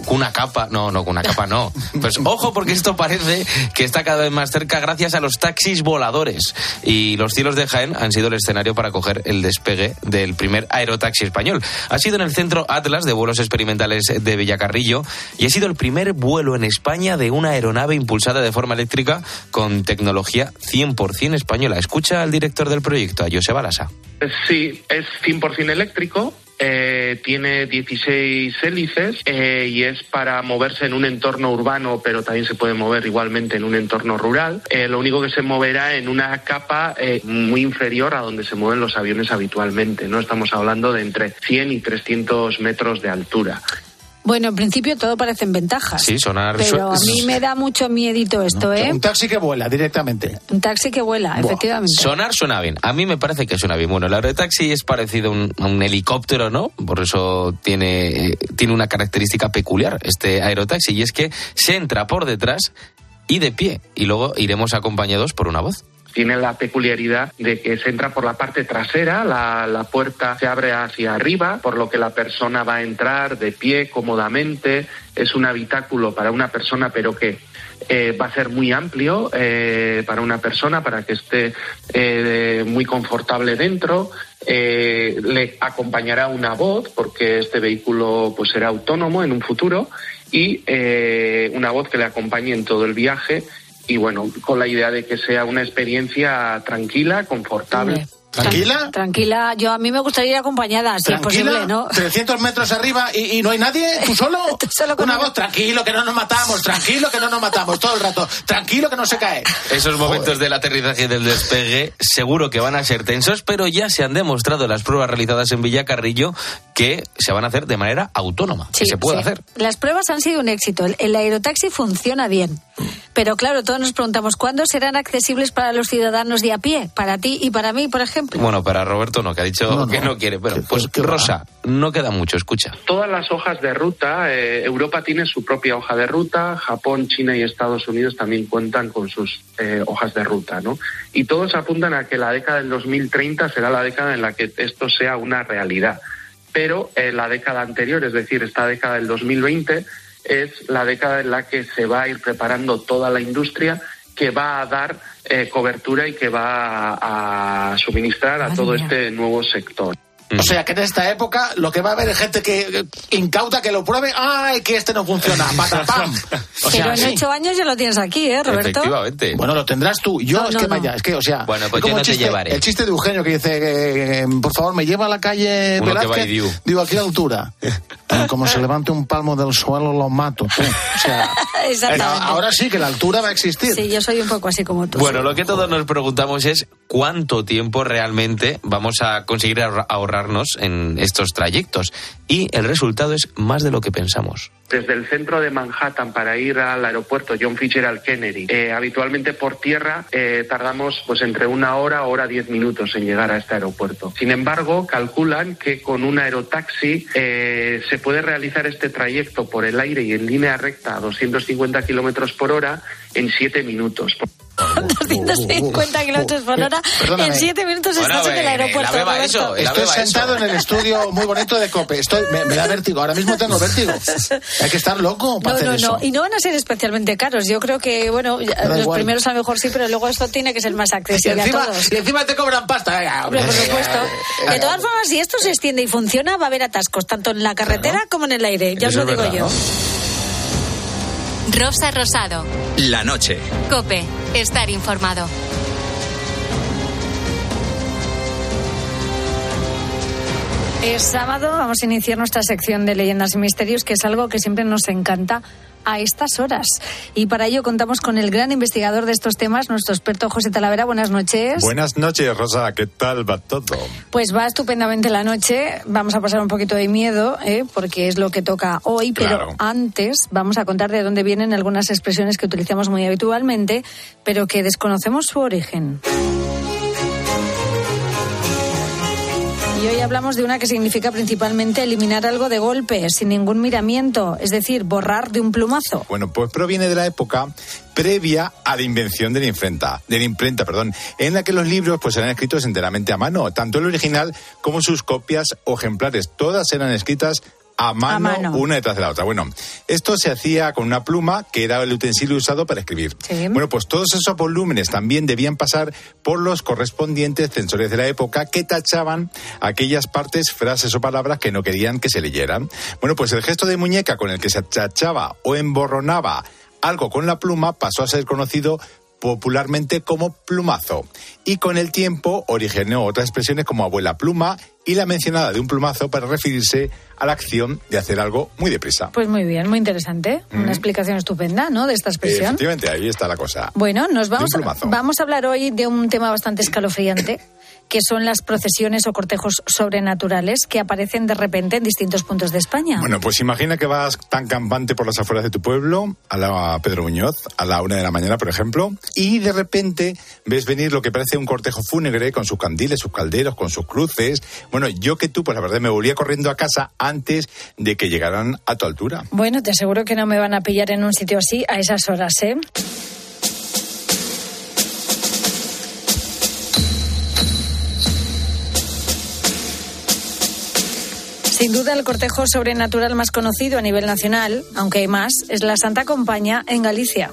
Con una capa. No, no, con una capa no. Pues ojo, porque esto parece que está cada vez más cerca gracias a los taxis voladores. Y los cielos de Jaén han sido el escenario para coger el despegue del primer aerotaxi español. Ha sido en el centro Atlas de vuelos experimentales de Villacarrillo y ha sido el primer vuelo en España de una aeronave impulsada de forma eléctrica con tecnología 100% española. Escucha al director del proyecto, a José Balasa. Sí, es 100% eléctrico. Eh, tiene 16 hélices eh, y es para moverse en un entorno urbano, pero también se puede mover igualmente en un entorno rural. Eh, lo único que se moverá en una capa eh, muy inferior a donde se mueven los aviones habitualmente. No estamos hablando de entre 100 y 300 metros de altura. Bueno, en principio todo parecen ventajas. Sí, sonar. Pero a mí me da mucho miedito esto, ¿eh? Un taxi que vuela directamente. Un taxi que vuela, efectivamente. Sonar suena bien. A mí me parece que suena bien. Bueno, el aerotaxi es parecido a un, a un helicóptero, ¿no? Por eso tiene, eh, tiene una característica peculiar este aerotaxi y es que se entra por detrás y de pie y luego iremos acompañados por una voz. Tiene la peculiaridad de que se entra por la parte trasera, la, la, puerta se abre hacia arriba, por lo que la persona va a entrar de pie cómodamente. Es un habitáculo para una persona, pero que eh, va a ser muy amplio eh, para una persona, para que esté eh, muy confortable dentro. Le acompañará una voz, porque este vehículo pues será autónomo en un futuro, y una voz que le acompañe en todo el viaje y bueno, con la idea de que sea una experiencia tranquila, confortable. ¿Tranquila? Tranquila, yo a mí me gustaría ir acompañada, si es posible, ¿no? 300 metros arriba y, y no hay nadie, tú solo. solo Una voz, tranquilo que no nos matamos, tranquilo que no nos matamos todo el rato, tranquilo que no se cae. Esos momentos del aterrizaje y del despegue seguro que van a ser tensos, pero ya se han demostrado las pruebas realizadas en Villacarrillo que se van a hacer de manera autónoma, que se puede sí. hacer. Las pruebas han sido un éxito. El, el aerotaxi funciona bien. Pero claro, todos nos preguntamos, ¿cuándo serán accesibles para los ciudadanos de a pie? Para ti y para mí, por ejemplo. Bueno, para Roberto no, que ha dicho No, no. que no quiere. Pero, pues Rosa, no queda mucho, escucha. Todas las hojas de ruta, eh, Europa tiene su propia hoja de ruta, Japón, China y Estados Unidos también cuentan con sus eh, hojas de ruta, ¿no? Y todos apuntan a que la década del 2030 será la década en la que esto sea una realidad. Pero eh, la década anterior, es decir, esta década del 2020, es la década en la que se va a ir preparando toda la industria que va a dar eh, cobertura y que va a, a suministrar a todo mía. este nuevo sector. O sea que en esta época lo que va a haber es gente que eh, incauta que lo pruebe, ¡ay, que este no funciona! ¡Patapam! O Pero en sí. ocho años ya lo tienes aquí, ¿eh, Roberto? Bueno, lo tendrás tú. Yo No, es no, que no. vaya, es que, o sea. Bueno, pues yo no el te chiste- llevaré. El chiste de Eugenio que dice, eh, por favor, me lleva a la calle Uno que va. Digo, aquí a la altura. Eh, Como se levante un palmo del suelo, lo mato. tú. O sea, Exactamente. ahora sí que la altura va a existir. Sí, yo soy un poco así como tú. Bueno, lo que todos nos preguntamos es cuánto tiempo realmente vamos a conseguir ahorra- ahorrarnos en estos trayectos. Y el resultado es más de lo que pensamos. desde el centro de Manhattan para ir al aeropuerto John Fitzgerald Kennedy. Eh, habitualmente por tierra eh, tardamos pues entre una hora, hora diez minutos en llegar a este aeropuerto. Sin embargo, calculan que con un aerotaxi eh, se puede realizar este trayecto por el aire y en línea recta a 250 kilómetros por hora en siete minutos. 250 kilómetros por hora. Perdóname. En siete minutos Bueno, estás en el eh, aeropuerto. la beba eso, la Estoy beba sentado eso. en el estudio muy bonito de Cope. Estoy, me, me da vértigo. Ahora mismo tengo vértigo. Hay que estar loco para No, hacer no, eso. no. Y no van a ser especialmente caros. Yo creo que, bueno, Da los igual. primeros a lo mejor sí, pero luego esto tiene que ser más Y accesible encima, a todos. y encima te cobran pasta. Venga, Hombre, por supuesto. De todas formas, si esto se extiende y funciona, va a haber atascos, tanto en la carretera como en el aire. Ya os Eso lo es digo verdad, yo. Rosa Rosado. La noche. Cope. Estar informado. Es sábado, vamos a iniciar nuestra sección de leyendas y misterios, que es algo que siempre nos encanta a estas horas. Y para ello contamos con el gran investigador de estos temas, nuestro experto José Talavera. Buenas noches. Buenas noches, Rosa. ¿Qué tal va todo? Pues va estupendamente la noche. Vamos a pasar un poquito de miedo, ¿eh? porque es lo que toca hoy. Pero Claro. antes vamos a contar de dónde vienen algunas expresiones que utilizamos muy habitualmente, pero que desconocemos su origen. Hoy hablamos de una que significa principalmente eliminar algo de golpe, sin ningún miramiento, es decir, borrar de un plumazo. Bueno, pues proviene de la época previa a la invención de la imprenta, imprenta, perdón, en la que los libros pues eran escritos enteramente a mano, tanto el original como sus copias o ejemplares, todas eran escritas a mano, A mano. una detrás de la otra. Bueno, esto se hacía con una pluma que era el utensilio usado para escribir. Bueno, pues todos esos volúmenes también debían pasar por los correspondientes censores de la época que tachaban aquellas partes, frases o palabras que no querían que se leyeran. Bueno, pues el gesto de muñeca con el que se tachaba o emborronaba algo con la pluma pasó a ser conocido popularmente como plumazo. Y con el tiempo originó otras expresiones como abuela pluma y la mencionada de un plumazo para referirse a la acción de hacer algo muy deprisa. Pues muy bien, muy interesante. Mm. Una explicación estupenda, ¿no? De esta expresión. Efectivamente, ahí está la cosa. Bueno, nos vamos, vamos a hablar hoy de un tema bastante escalofriante, que son las procesiones o cortejos sobrenaturales que aparecen de repente en distintos puntos de España. Bueno, pues imagina que vas tan campante por las afueras de tu pueblo, a la Pedro Muñoz, a la una de la mañana, por ejemplo, y de repente ves venir lo que parece un cortejo fúnebre con sus candiles, sus calderos, con sus cruces. Bueno, yo que tú, pues la verdad me volvía corriendo a casa antes de que llegaran a tu altura. Bueno, te aseguro que no me van a pillar en un sitio así a esas horas, ¿eh? Sin duda, el cortejo sobrenatural más conocido a nivel nacional, aunque hay más, es la Santa Compaña en Galicia.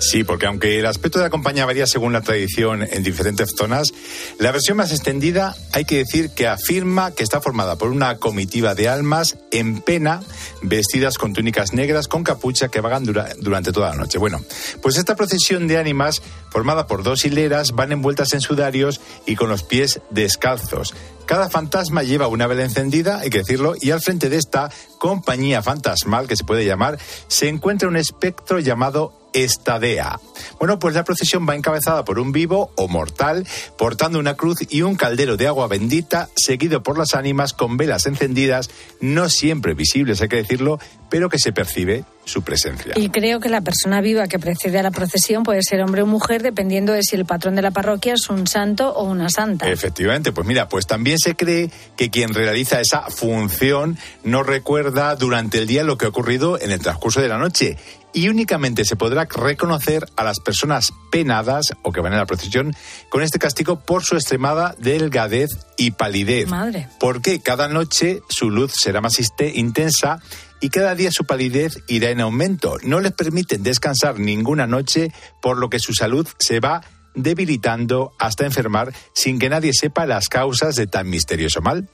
Sí, porque aunque el aspecto de la compañía varía según la tradición en diferentes zonas, la versión más extendida hay que decir que afirma que está formada por una comitiva de almas en pena, vestidas con túnicas negras con capucha que vagan dura- durante toda la noche. Bueno, pues esta procesión de ánimas, formada por dos hileras, van envueltas en sudarios y con los pies descalzos. Cada fantasma lleva una vela encendida, hay que decirlo, y al frente de esta compañía fantasmal, que se puede llamar, se encuentra un espectro llamado Estadea. Bueno, pues la procesión va encabezada por un vivo o mortal, portando una cruz y un caldero de agua bendita, seguido por las ánimas con velas encendidas, no siempre visibles, hay que decirlo, pero que se percibe su presencia. Y creo que la persona viva que precede a la procesión puede ser hombre o mujer, dependiendo de si el patrón de la parroquia es un santo o una santa. Efectivamente, pues mira, pues también se cree que quien realiza esa función no recuerda durante el día lo que ha ocurrido en el transcurso de la noche y únicamente se podrá reconocer a las personas penadas o que van en la procesión con este castigo por su extremada delgadez y palidez. Madre. Porque cada noche su luz será más intensa y cada día su palidez irá en aumento. No les permiten descansar ninguna noche, por lo que su salud se va debilitando hasta enfermar sin que nadie sepa las causas de tan misterioso mal.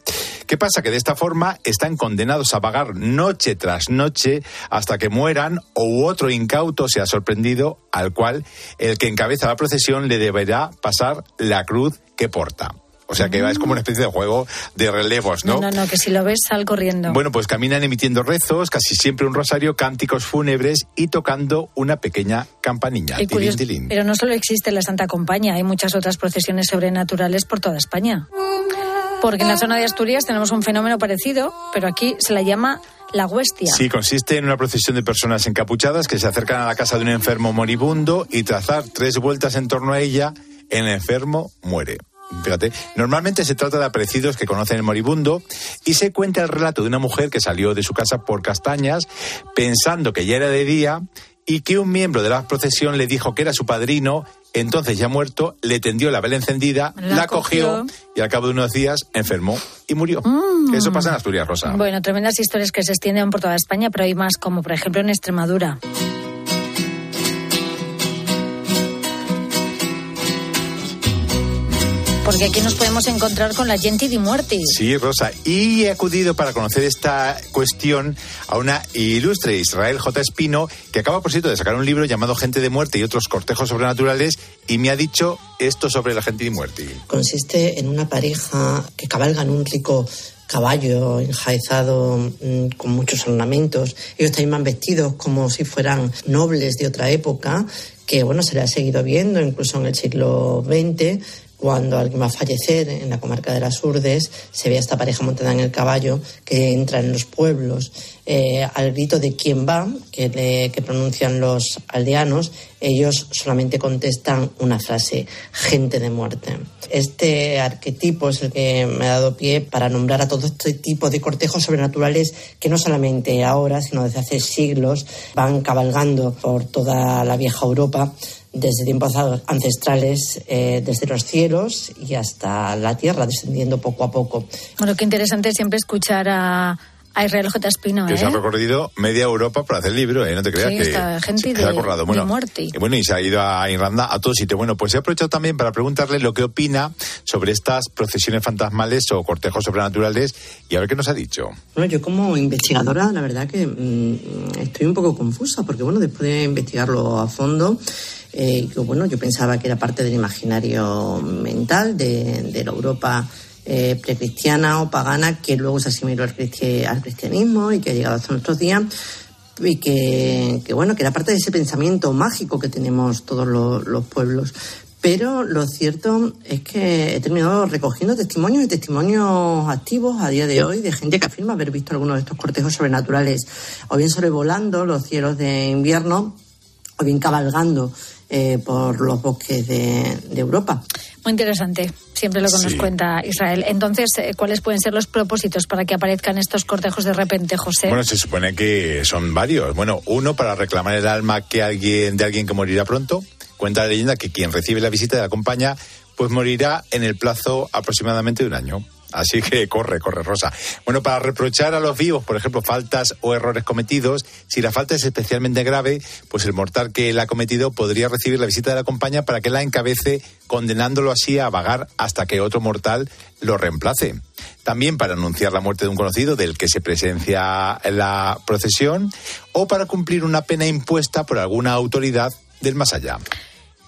¿Qué pasa? Que de esta forma están condenados a vagar noche tras noche hasta que mueran o otro incauto sea sorprendido al cual el que encabeza la procesión le deberá pasar la cruz que porta. O sea que es como una especie de juego de relevos, No, no, no, que si lo ves, sal corriendo. bueno, pues caminan emitiendo rezos, casi siempre un rosario, cánticos fúnebres y tocando una pequeña campanilla. Tilín, curioso- tilín. pero no solo existe la Santa Compañía, hay muchas otras procesiones sobrenaturales por toda España. Porque en la zona de Asturias tenemos un fenómeno parecido, pero aquí se la llama la huestia. Sí, consiste en una procesión de personas encapuchadas que se acercan a la casa de un enfermo moribundo y tras dar tres vueltas en torno a ella, el enfermo muere. Fíjate, normalmente se trata de aparecidos que conocen el moribundo y se cuenta el relato de una mujer que salió de su casa por castañas pensando que ya era de día y que un miembro de la procesión le dijo que era su padrino, entonces ya muerto, le tendió la vela encendida, La la, cogió, cogió. y al cabo de unos días enfermó y murió. Mm. Eso pasa en Asturias, Rosa. Bueno, tremendas historias que se extienden por toda España, pero hay más, como por ejemplo en Extremadura. Porque aquí nos podemos encontrar con la gente di muerte. Sí, Rosa. Y he acudido para conocer esta cuestión a una ilustre Israel J. Espino, que acaba, por cierto, de sacar un libro llamado Gente de Muerte y otros cortejos sobrenaturales, y me ha dicho esto sobre la gente de muerte. consiste en una pareja que cabalga en un rico caballo enjaezado mm, con muchos ornamentos. Ellos también van vestidos como si fueran nobles de otra época, que bueno, se le ha seguido viendo incluso en el siglo XX. Cuando alguien va a fallecer en la comarca de las Urdes, se ve a esta pareja montada en el caballo que entra en los pueblos eh, al grito de quién va, que, pronuncian los aldeanos, ellos solamente contestan una frase, gente de muerte. Este arquetipo es el que me ha dado pie para nombrar a todo este tipo de cortejos sobrenaturales que no solamente ahora, sino desde hace siglos van cabalgando por toda la vieja Europa desde tiempos ancestrales, eh, desde los cielos y hasta la tierra, descendiendo poco a poco. Bueno, qué interesante siempre escuchar a, A Israel J. Espino, que ¿eh? se ha recorrido media Europa para hacer el libro, ¿eh? no te creas Sí, que esta gente se de- ha acordado. de Bueno, muerte. y bueno, y se ha ido a Irlanda a todo sitio. Bueno, pues he aprovechado también para preguntarle lo que opina sobre estas procesiones fantasmales o cortejos sobrenaturales y a ver qué nos ha dicho. Bueno, yo como investigadora, la verdad que mm, estoy un poco confusa, porque bueno, después de investigarlo a fondo, eh, yo, bueno, yo pensaba que era parte del imaginario mental de, de la Europa eh, precristiana o pagana, que luego se asimiló al, cristi- al cristianismo y que ha llegado hasta nuestros días y que, que, bueno que era parte de ese pensamiento mágico que tenemos todos los, los pueblos. Pero lo cierto es que he terminado recogiendo testimonios y testimonios activos a día de hoy de gente que afirma haber visto algunos de estos cortejos sobrenaturales. O bien sobrevolando los cielos de invierno o bien cabalgando eh, por los bosques de, de Europa. Muy interesante, siempre lo que nos cuenta Israel. Entonces, eh, ¿cuáles pueden ser los propósitos para que aparezcan estos cortejos de repente, José? Bueno, se supone que son varios. Bueno, uno para reclamar el alma que alguien de alguien que morirá pronto. Cuenta la leyenda que quien recibe la visita de la compañía pues morirá en el plazo aproximadamente de un año. Así que corre, corre, Rosa. Bueno, para reprochar a los vivos, por ejemplo, faltas o errores cometidos, si la falta es especialmente grave, pues el mortal que la ha cometido podría recibir la visita de la compañía para que la encabece, condenándolo así a vagar hasta que otro mortal lo reemplace. También para anunciar la muerte de un conocido del que se presencia en la procesión o para cumplir una pena impuesta por alguna autoridad del más allá.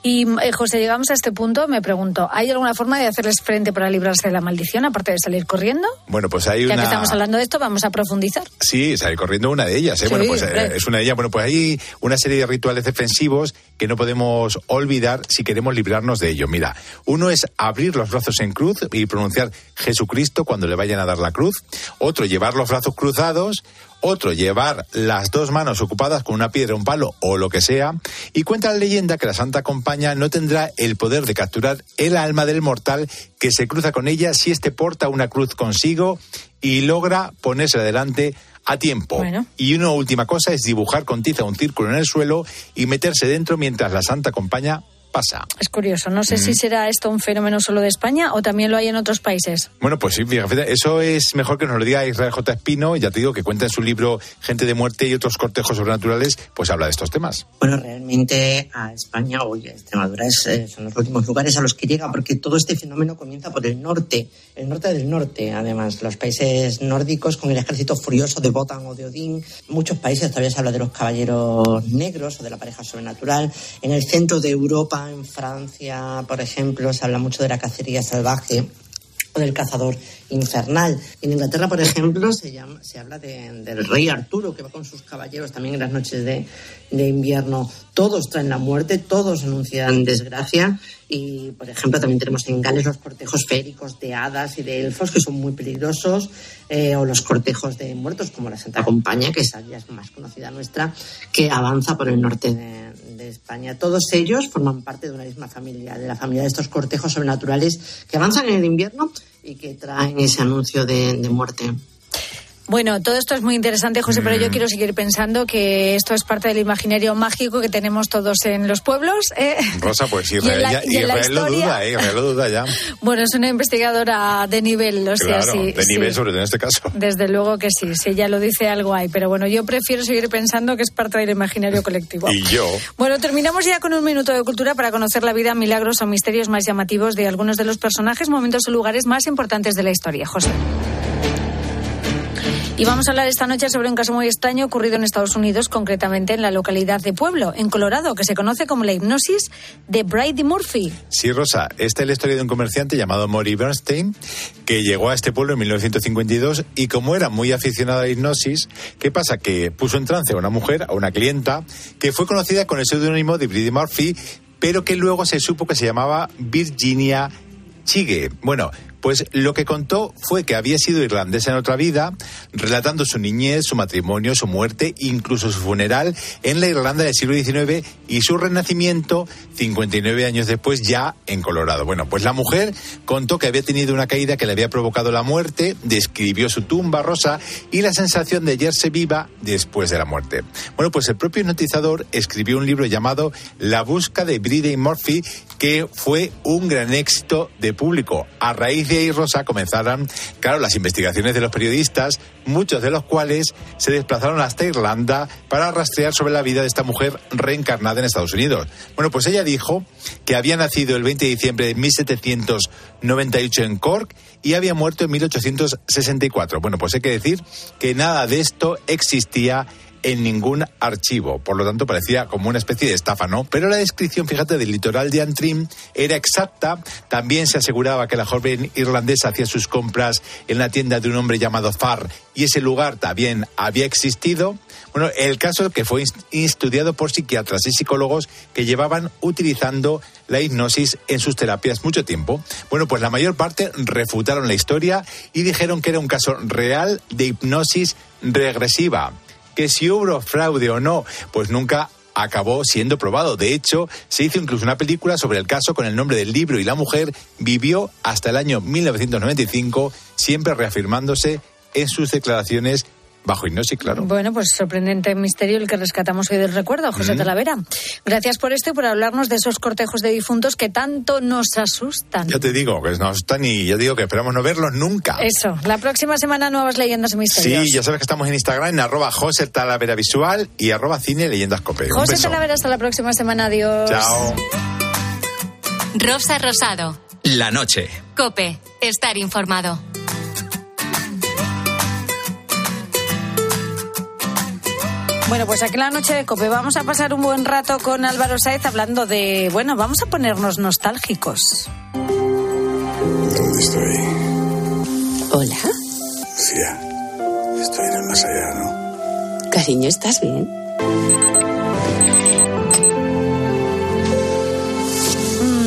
Y eh, José, llegamos a este punto, me pregunto, ¿hay alguna forma de hacerles frente para librarse de la maldición, aparte de salir corriendo? Bueno, pues hay Ya una... que estamos hablando de esto, vamos a profundizar. Sí, salir corriendo una de ellas. ¿eh? Sí, bueno, pues eh, es una de ellas. Bueno, pues hay una serie de rituales defensivos que no podemos olvidar si queremos librarnos de ello. Mira, uno es abrir los brazos en cruz y pronunciar Jesucristo cuando le vayan a dar la cruz. Otro, llevar los brazos cruzados. Otro, llevar las dos manos ocupadas con una piedra, un palo o lo que sea. Y cuenta la leyenda que la Santa Compañía no tendrá el poder de capturar el alma del mortal que se cruza con ella si éste porta una cruz consigo y logra ponerse adelante a tiempo. Bueno. Y una última cosa es dibujar con tiza un círculo en el suelo y meterse dentro mientras la Santa Compañía pasa. Es curioso, no sé si será esto un fenómeno solo de España o también lo hay en otros países. Bueno, pues sí, fíjate, eso es mejor que nos lo diga Israel J. Espino, ya te digo que cuenta en su libro Gente de Muerte y otros cortejos sobrenaturales, pues habla de estos temas. Bueno, realmente a España o a Extremadura es, eh, son los últimos lugares a los que llega, porque todo este fenómeno comienza por el norte, el norte del norte, además, los países nórdicos con el ejército furioso de Botan o de Odín. Muchos países todavía se habla de los caballeros negros o de la pareja sobrenatural. En el centro de Europa, en Francia, por ejemplo, se habla mucho de la cacería salvaje o del cazador infernal. En Inglaterra, por ejemplo, se, llama, se habla de- del rey Arturo, que va con sus caballeros también en las noches de, invierno. Todos traen la muerte, todos anuncian desgracia. Y, por ejemplo, también tenemos en Gales los cortejos féricos de hadas y de elfos, que son muy peligrosos, eh, o los cortejos de muertos, como la Santa Compañía, que esa ya es más conocida nuestra, que avanza por el norte de, España. Todos ellos forman parte de una misma familia, de la familia de estos cortejos sobrenaturales que avanzan en el invierno y que traen ese anuncio de, de muerte. Bueno, todo esto es muy interesante, José, pero Mm. yo quiero seguir pensando que esto es parte del imaginario mágico que tenemos todos en los pueblos. ¿eh? Rosa, pues Y Israel, la- ya- y Israel lo historia- duda, ¿eh? Israel lo duda ya. Bueno, es una investigadora de nivel, o sea, claro, sí. de sí. nivel sobre todo en este caso. Desde luego que sí, si ella lo dice algo hay, pero bueno, yo prefiero seguir pensando que es parte del imaginario colectivo. Y yo. Bueno, terminamos ya con un minuto de cultura para conocer la vida, milagros o misterios más llamativos de algunos de los personajes, momentos o lugares más importantes de la historia. José. Y vamos a hablar esta noche sobre un caso muy extraño ocurrido en Estados Unidos, concretamente en la localidad de Pueblo, en Colorado, que se conoce como la hipnosis de Brady Murphy. Sí, Rosa, esta es la historia de un comerciante llamado Maury Bernstein que llegó a este pueblo en 1952 y como era muy aficionado a la hipnosis, ¿qué pasa? Que puso en trance a una mujer, a una clienta, que fue conocida con el seudónimo de Brady Murphy, pero que luego se supo que se llamaba Virginia Chigue. Bueno, pues lo que contó fue que había sido irlandesa en otra vida, relatando su niñez, su matrimonio, su muerte, incluso su funeral en la Irlanda del siglo XIX y su renacimiento 59 años después ya en Colorado. Bueno, pues la mujer contó que había tenido una caída que le había provocado la muerte, describió su tumba rosa y la sensación de hallarse viva después de la muerte. Bueno, pues el propio hipnotizador escribió un libro llamado La busca de Brady Murphy que fue un gran éxito de público. A raíz de ahí, Rosa, comenzaron, claro, las investigaciones de los periodistas, muchos de los cuales se desplazaron hasta Irlanda para rastrear sobre la vida de esta mujer reencarnada en Estados Unidos. Bueno, pues ella dijo que había nacido el 20 de diciembre de 1798 en Cork y había muerto en 1864. Bueno, pues hay que decir que nada de esto existía en ningún archivo. Por lo tanto, parecía como una especie de estafa, ¿no? Pero la descripción, fíjate, del litoral de Antrim era exacta. También se aseguraba que la joven irlandesa hacía sus compras en la tienda de un hombre llamado Farr y ese lugar también había existido. Bueno, el caso que fue estudiado por psiquiatras y psicólogos que llevaban utilizando la hipnosis en sus terapias mucho tiempo. Bueno, pues la mayor parte refutaron la historia y dijeron que era un caso real de hipnosis regresiva que si hubo fraude o no, pues nunca acabó siendo probado. De hecho, se hizo incluso una película sobre el caso con el nombre del libro y la mujer vivió hasta el año 1995, siempre reafirmándose en sus declaraciones bajo hipnosis, claro. Bueno, pues sorprendente misterio el que rescatamos hoy del recuerdo, José Mm. Talavera. Gracias por esto y por hablarnos de esos cortejos de difuntos que tanto nos asustan. Ya te digo, que no están y yo digo que esperamos no verlos nunca. Eso, la próxima semana nuevas leyendas y misterios. Sí, ya sabes que estamos en Instagram en arroba José Talavera Visual y arroba Cine Leyendas Cope. José beso. Talavera, hasta la próxima semana. Adiós. Chao. Rosa Rosado. La noche. Cope. Estar informado. Bueno, pues aquí en la noche de Cope vamos a pasar un buen rato con Álvaro Saez hablando de, bueno, vamos a ponernos nostálgicos. ¿Dónde estoy? Hola, Lucía, estoy en el más allá, ¿no? cariño, ¿estás bien?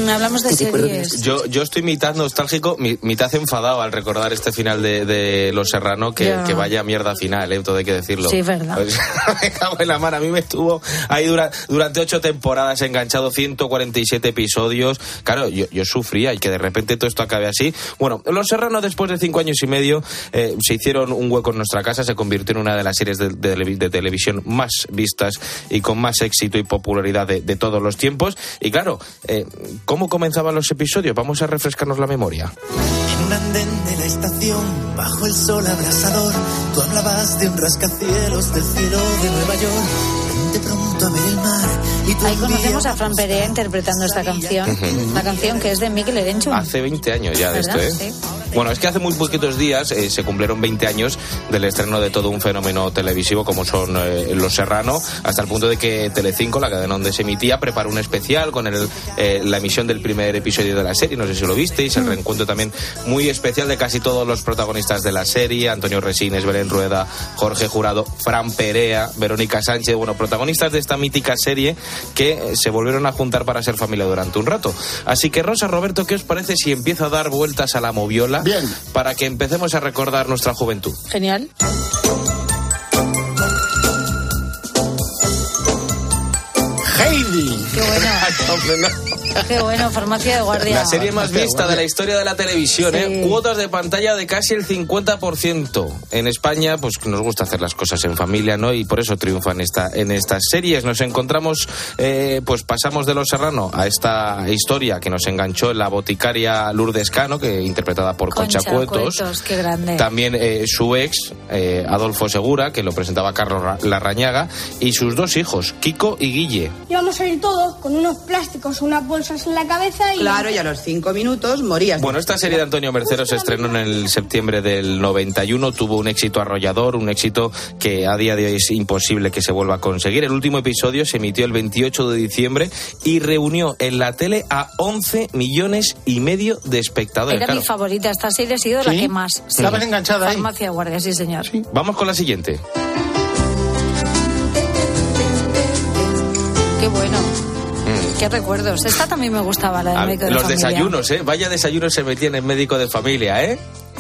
Hablamos de series. Yo, yo estoy mitad nostálgico, mi- mitad enfadado al recordar este final de, de Los Serrano, que, que vaya mierda final, ¿eh? todo hay que decirlo. Sí, verdad. Pues, me cago en la mano, a mí me estuvo ahí dura- durante ocho temporadas enganchado, 147 episodios. Claro, yo, yo sufría y que de repente todo esto acabe así. Bueno, Los Serrano después de cinco años y medio eh, se hicieron un hueco en nuestra casa, se convirtió en una de las series de, de de televisión más vistas y con más éxito y popularidad de, de todos los tiempos. Y claro, eh, ¿cómo comenzaban los episodios? Vamos a refrescarnos la memoria. En un andén de la estación, bajo el sol abrasador, tú hablabas de un rascacielos del cielo de Nueva York. Vente pronto a ver el mar y tú Ahí conocemos a Fran Perea interpretando esta canción, la canción que es de Miguel Erenchun. Hace 20 años ya de esto. ¿eh? Bueno, es que hace muy poquitos días eh, se cumplieron 20 años del estreno de todo un fenómeno televisivo como son eh, Los Serrano, hasta el punto de que Telecinco, la cadena donde se emitía, preparó un especial con el, eh, la emisión del primer episodio de la serie, no sé si lo visteis, el reencuentro también muy especial de casi todos los protagonistas de la serie, Antonio Resines, Belén Rueda, Jorge Jurado, Fran Perea, Verónica Sánchez, bueno, protagonistas de esta mítica serie que se volvieron a juntar para ser familia durante un rato. Así que Rosa, Roberto, ¿qué os parece si empiezo a dar vueltas a la moviola? Bien. Para que empecemos a recordar nuestra juventud. Genial. Heidi. Qué bueno. Qué bueno, farmacia de guardia. La serie más vista de la historia de la televisión, ¿eh? Sí. Cuotas de pantalla de casi el 50%. En España, pues nos gusta hacer las cosas en familia, ¿no? Y por eso triunfan esta, en estas series. Nos encontramos, eh, pues pasamos de Los Serrano a esta historia que nos enganchó en la boticaria Lourdes Cano, que interpretada por Concha, Cuetos. Cuetos, qué grande. También eh, su ex, eh, Adolfo Segura, que lo presentaba Carlos Ra- Larrañaga, y sus dos hijos, Kiko y Guille. Íbamos a ir todos con unos plásticos, unas bolsas en la cabeza y... Claro, y a los cinco minutos morías. Bueno, esta serie de Antonio Mercero se estrenó en el septiembre del 91, tuvo un éxito arrollador, un éxito que a día de hoy es imposible que se vuelva a conseguir. El último episodio se emitió el 28 de diciembre y reunió en la tele a 11 millones y medio de espectadores. Era Claro. mi favorita, esta serie ha sido la ¿Sí? que más. Estabas enganchada ahí. Farmacia de guardia, sí, señor. Vamos con la siguiente. Qué bueno. Qué recuerdos. Esta también me gustaba, la del médico de los familia. desayunos, ¿eh? Vaya desayunos se metían en médico de familia, ¿eh?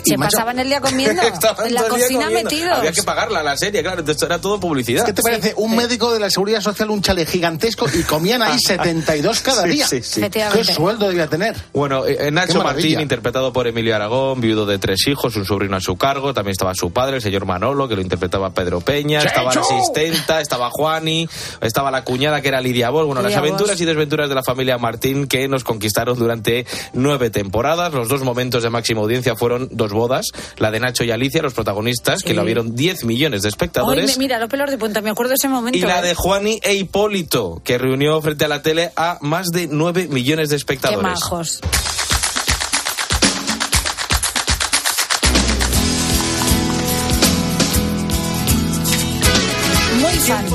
Se macho, pasaban el día comiendo, en la cocina comiendo. metidos. Había que pagarla la serie, claro, entonces era todo publicidad. ¿Qué te parece? Un médico de la Seguridad Social, un chale gigantesco y comían ahí 72 cada Sí, día. sí, sí. ¿Qué sueldo debía tener? Bueno, eh, eh, Nacho. Martín, interpretado por Emilio Aragón, viudo de tres hijos, un sobrino a su cargo, también estaba su padre, el señor Manolo, que lo interpretaba Pedro Peña, estaba la asistenta, estaba Juani, estaba la cuñada que era Lidia Bol, bueno, las aventuras y desventuras de la familia Martín que nos conquistaron durante nueve temporadas. Los dos momentos de máxima audiencia fueron dos bodas, la de Nacho y Alicia, los protagonistas, que Sí. lo vieron 10 millones de Hoy, espectadores. me- mira, los pelos de punta, me acuerdo de ese momento. Y la ¿eh? de Juani e Hipólito, que reunió frente a la tele a más de 9 millones de Qué espectadores. majos. Muy fan,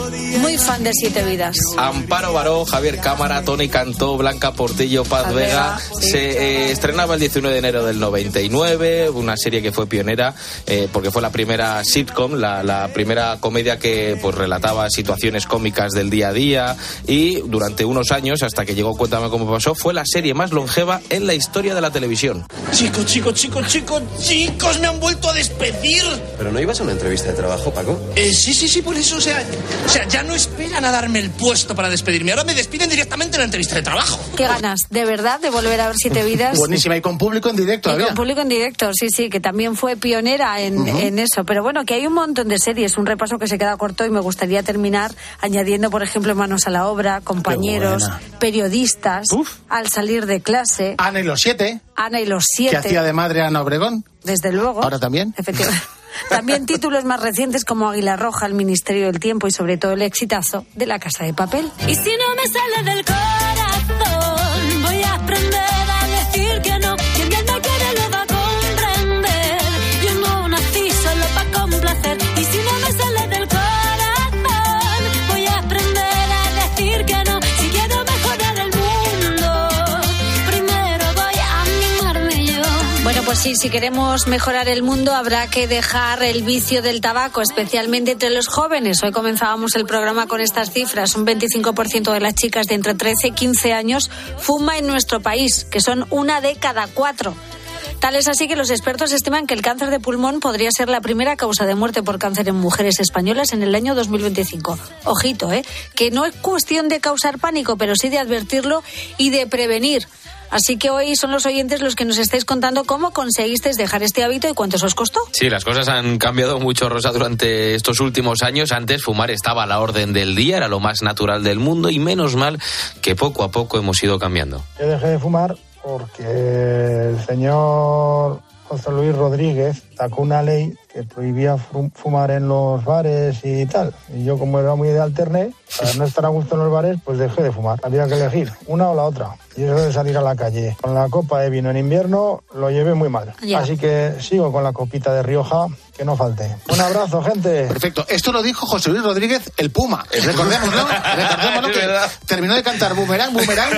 muy fan de Siete Vidas. Amparo Baró, Javier Cámara, Tony Cantó, Blanca Portillo, Paz Paz Vega. Sí. Se eh, estrenaba el 19 de enero del 99, una serie que fue pionera eh, porque fue la primera sitcom, la, la primera comedia que pues relataba situaciones cómicas del día a día y durante unos años, hasta que llegó Cuéntame cómo pasó, fue la serie más longeva en la historia de la televisión. Chicos, chicos, chicos, chicos, chicos, me han vuelto a despedir. ¿Pero no ibas a una entrevista de trabajo, Paco? Eh, sí, sí, sí, por eso, o sea, o sea, ya no esperan a darme el puesto para despedirme, ahora me despiden directamente en la entrevista de trabajo. Qué ganas, de verdad, de volver a ver Siete Vidas. Buenísima, y con público en directo. Y con público en directo, sí, sí, que también fue pionera en, en eso. Pero bueno, que hay un montón de series, un repaso que se queda corto y me gustaría terminar añadiendo, por ejemplo, Manos a la Obra, Compañeros, buena. Periodistas, Al salir de clase, Ana y los siete, Ana y los que hacía siete, de madre Ana Obregón. desde luego. Ahora también. Efectivamente. También títulos más recientes como Águila Roja, El Ministerio del Tiempo y sobre todo el exitazo de La Casa de Papel. Y si no me sale del corazón, voy a aprender Sí, si queremos mejorar el mundo habrá que dejar el vicio del tabaco, especialmente entre los jóvenes. Hoy comenzábamos el programa con estas cifras. Un 25% de las chicas de entre 13 y 15 años fuma en nuestro país, que son una de cada cuatro. Tal es así que los expertos estiman que el cáncer de pulmón podría ser la primera causa de muerte por cáncer en mujeres españolas en el año 2025. Ojito, ¿eh? Que no es cuestión de causar pánico, pero sí de advertirlo y de prevenir. Así que hoy son los oyentes los que nos estáis contando cómo conseguisteis dejar este hábito y cuánto os costó. Sí, las cosas han cambiado mucho, Rosa, durante estos últimos años. Antes fumar estaba a la orden del día, era lo más natural del mundo y menos mal que poco a poco hemos ido cambiando. Yo dejé de fumar porque el señor José Luis Rodríguez sacó una ley que prohibía fumar en los bares y tal. Y yo como era muy de alterne, para no estar a gusto en los bares, pues dejé de fumar. Había que elegir una o la otra. Y eso de salir a la calle con la copa de vino en invierno lo llevé muy mal. Así que sigo con la copita de Rioja, que no falte. Un abrazo, gente. Perfecto. Esto lo dijo José Luis Rodríguez, el Puma. Recordémoslo. Recordémoslo Es que terminó de cantar Boomerang, Boomerang.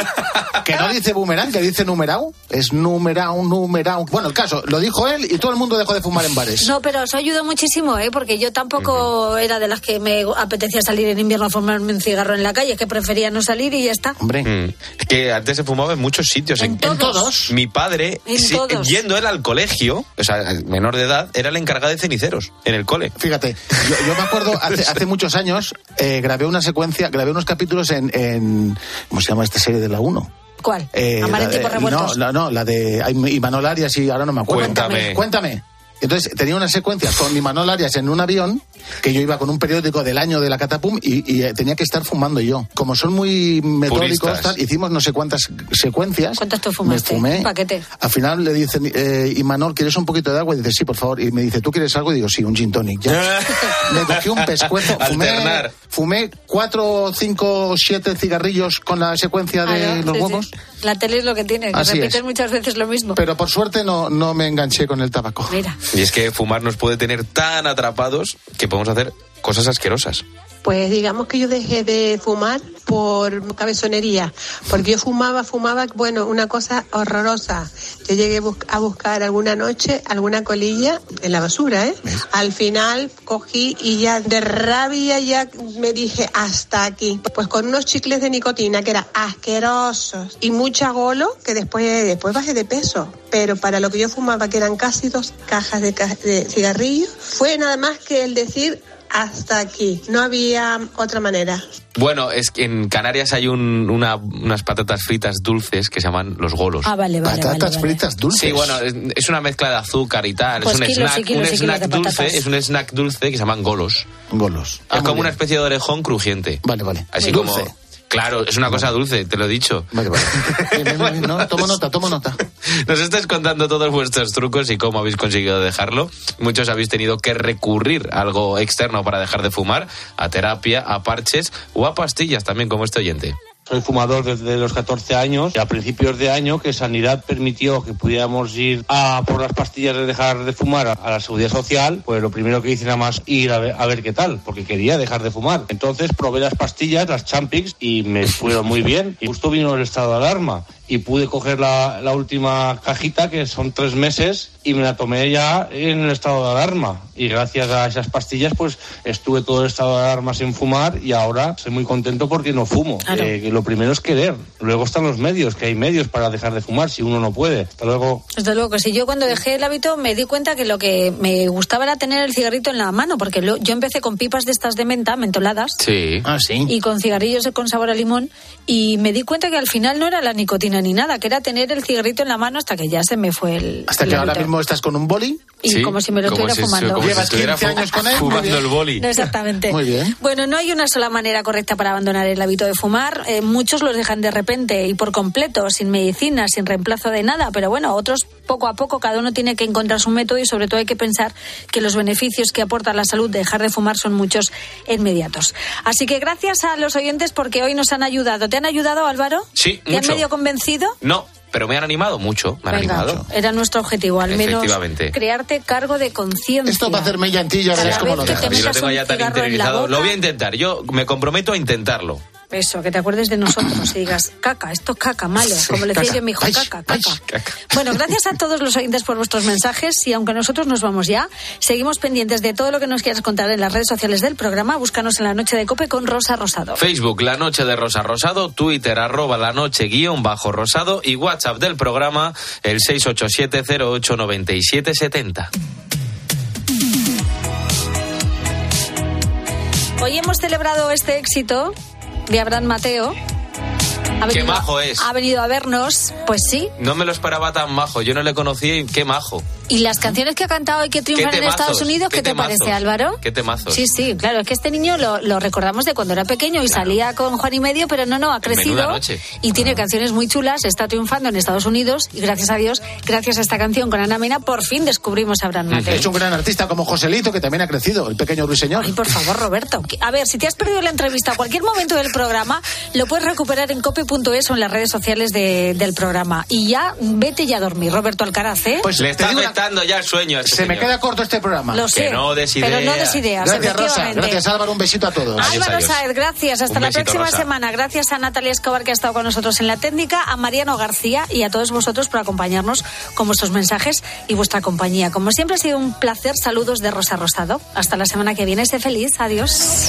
Que no dice Boomerang, que dice Numerau. Es Numerau, Numerau. Bueno, el caso, lo dijo él y todo el mundo dejó de fumar en bares. No, pero eso ayudó muchísimo, ¿eh? Porque yo tampoco era de las que me apetecía salir en invierno a fumarme un cigarro en la calle, que prefería no salir y ya está. Hombre. Mm. Es que antes se fumaba en muchos sitios. En todos. todos. Mi padre, En sí, todos. yendo él al colegio, o sea, menor de edad, era el encargado de ceniceros en el cole. Fíjate, yo, yo me acuerdo hace, hace muchos años, eh, grabé una secuencia, grabé unos capítulos en, en- ¿cómo se llama esta serie de la 1? ¿Cuál? Eh, Amar en tiempos revueltos. No, la, no, la de Imanol Arias y ahora no me acuerdo. Cuéntame. Cuéntame. Entonces tenía unas secuencias con Imanol Arias en un avión que yo iba con un periódico del año de la Catapum y, y, eh, tenía que estar fumando yo. Como son muy metódicos, tal, hicimos no sé cuántas secuencias. ¿Cuántas tú fumaste? Me fumé. Un paquete. Al final le dicen, eh, Imanol, ¿quieres un poquito de agua? Y dice, sí, por favor. Y me dice, ¿tú quieres algo? Y digo, sí, un gin tonic. Ya. me cogí un pescuezo. Fumé, Alternar. Fumé cuatro, cinco, siete cigarrillos con la secuencia de Ah, ¿no? los Sí, huevos. sí. La tele es lo que tiene, que Así repites es. muchas veces lo mismo. Pero por suerte no, no me enganché con el tabaco. Mira. Y es que fumar nos puede tener tan atrapados que podemos hacer cosas asquerosas. Pues digamos que yo dejé de fumar por cabezonería, porque yo fumaba, fumaba, bueno, una cosa horrorosa. Yo llegué a buscar alguna noche alguna colilla en la basura, ¿eh? Al final cogí y ya de rabia ya me dije hasta aquí. Pues con unos chicles de nicotina que eran asquerosos y mucha golo que después, después bajé de peso. Pero para lo que yo fumaba, que eran casi dos cajas de, ca- de cigarrillos, fue nada más que el decir hasta aquí. No había otra manera. Bueno, es que en Canarias hay un- una- unas patatas fritas dulces que se llaman los golos. Ah, vale, vale. vale, vale. fritas dulces. Sí, bueno, es, es una mezcla de azúcar y tal. Pues es un kilos y snack, kilos un snack dulce, patatas. es un snack dulce que se llaman golos. Golos. es como una especie de orejón crujiente. Vale, vale. Así como dulce. Claro, es una cosa dulce, te lo he dicho. Vale, vale. No, tomo nota, tomo nota. Nos estáis contando todos vuestros trucos y cómo habéis conseguido dejarlo. Muchos habéis tenido que recurrir a algo externo para dejar de fumar, a terapia, a parches o a pastillas también, como este oyente. Soy fumador desde los 14 años y a principios de año que Sanidad permitió que pudiéramos ir a por las pastillas de dejar de fumar a, la seguridad social, pues lo primero que hice nada más ir a ver, a ver qué tal, porque quería dejar de fumar. Entonces probé las pastillas, las Champix, y me fueron muy bien. Y justo vino el estado de alarma y pude coger la, la última cajita, que son tres meses, y me la tomé ya en el estado de alarma. Y gracias a esas pastillas, pues estuve todo el estado de alarma sin fumar y ahora estoy muy contento porque no fumo. Eh, que lo primero es querer. Luego están los medios, que hay medios para dejar de fumar si uno no puede. Hasta luego. Desde luego que sí. Yo cuando dejé el hábito me di cuenta que lo que me gustaba era tener el cigarrito en la mano, porque lo- yo empecé con pipas de estas de menta, mentoladas, Sí. Ah, sí. y con cigarrillos con sabor a limón, y me di cuenta que al final no era la nicotina ni nada, que era tener el cigarrito en la mano hasta que ya se me fue el. Hasta el que ahora mismo estás con un boli. Y como si me lo estuviera si- fumando. como Llevas estuviera 15 fu- años con él, Fumando el boli. No, exactamente. Muy bien. Bueno, no hay una sola manera correcta para abandonar el hábito de fumar. Eh, muchos los dejan de repente y por completo, sin medicina, sin reemplazo de nada, pero bueno, otros poco a poco, cada uno tiene que encontrar su método y sobre todo hay que pensar que los beneficios que aporta la salud de dejar de fumar son muchos e inmediatos. Así que gracias a los oyentes porque hoy nos han ayudado. ¿Te han ayudado, Álvaro? Sí, ¿Te han mucho. medio convencido? No, pero me han animado mucho, me han Venga, animado. era nuestro objetivo, al menos crearte cargo de conciencia. Esto va a hacerme verás cómo vez lo dejas. Yo lo tengo ya tan interiorizado. Voy a intentar. Yo me comprometo a intentarlo. Eso, que te acuerdes de nosotros y digas, caca, esto es caca, malo. Como le decía yo a mi hijo, caca, caca. Bueno, gracias a todos los oyentes por vuestros mensajes y aunque nosotros nos vamos ya, seguimos pendientes de todo lo que nos quieras contar en las redes sociales del programa. Búscanos en la noche de Cope con Rosa Rosado. Facebook, La Noche de Rosa Rosado, Twitter, arroba La Noche guion bajo Rosado y WhatsApp del programa, el 687-089770. Hoy hemos celebrado este éxito de Abraham Mateo. Ha Qué majo es. Ha venido a vernos, pues sí. No me lo esperaba tan majo, yo no le conocía y qué majo. ¿Y las canciones que ha cantado y que triunfan en? Estados Unidos, ¿Qué qué, te temazos? parece, Álvaro? Qué temazos. Sí, sí, claro, es que este niño lo, lo recordamos de cuando era pequeño y salía con Juan y Medio, pero no, no, ha crecido noche. y tiene canciones muy chulas, está triunfando en Estados Unidos y gracias a Dios, gracias a esta canción con Ana Mena, por fin descubrimos a Abraham Mateo. Hecho, un gran artista como Joselito, que también ha crecido, el pequeño ruiseñor. Ay, por favor, Roberto. que- A ver, si te has perdido la entrevista a cualquier momento del programa, lo puedes recuperar en cope.es o en las redes sociales de- del programa. Y ya, vete ya a dormir, Roberto Alcaraz, ¿eh? Pues Le te digo una- afectando ya el sueño. este Se me señor. queda corto este programa. Lo sé, que no des pero no ideas. des ideas, Gracias, Rosa. efectivamente. Gracias, Álvaro. Un besito a todos. Álvaro Saez, gracias. Hasta Un la besito, próxima Rosa. semana. Gracias a Natalia Escobar que ha estado con nosotros en la técnica, a Mariano García y a todos vosotros por acompañarnos con vuestros mensajes y vuestra compañía. Como siempre ha sido un placer. Saludos de Rosa Rosado. Hasta la semana que viene. Sé feliz. Adiós.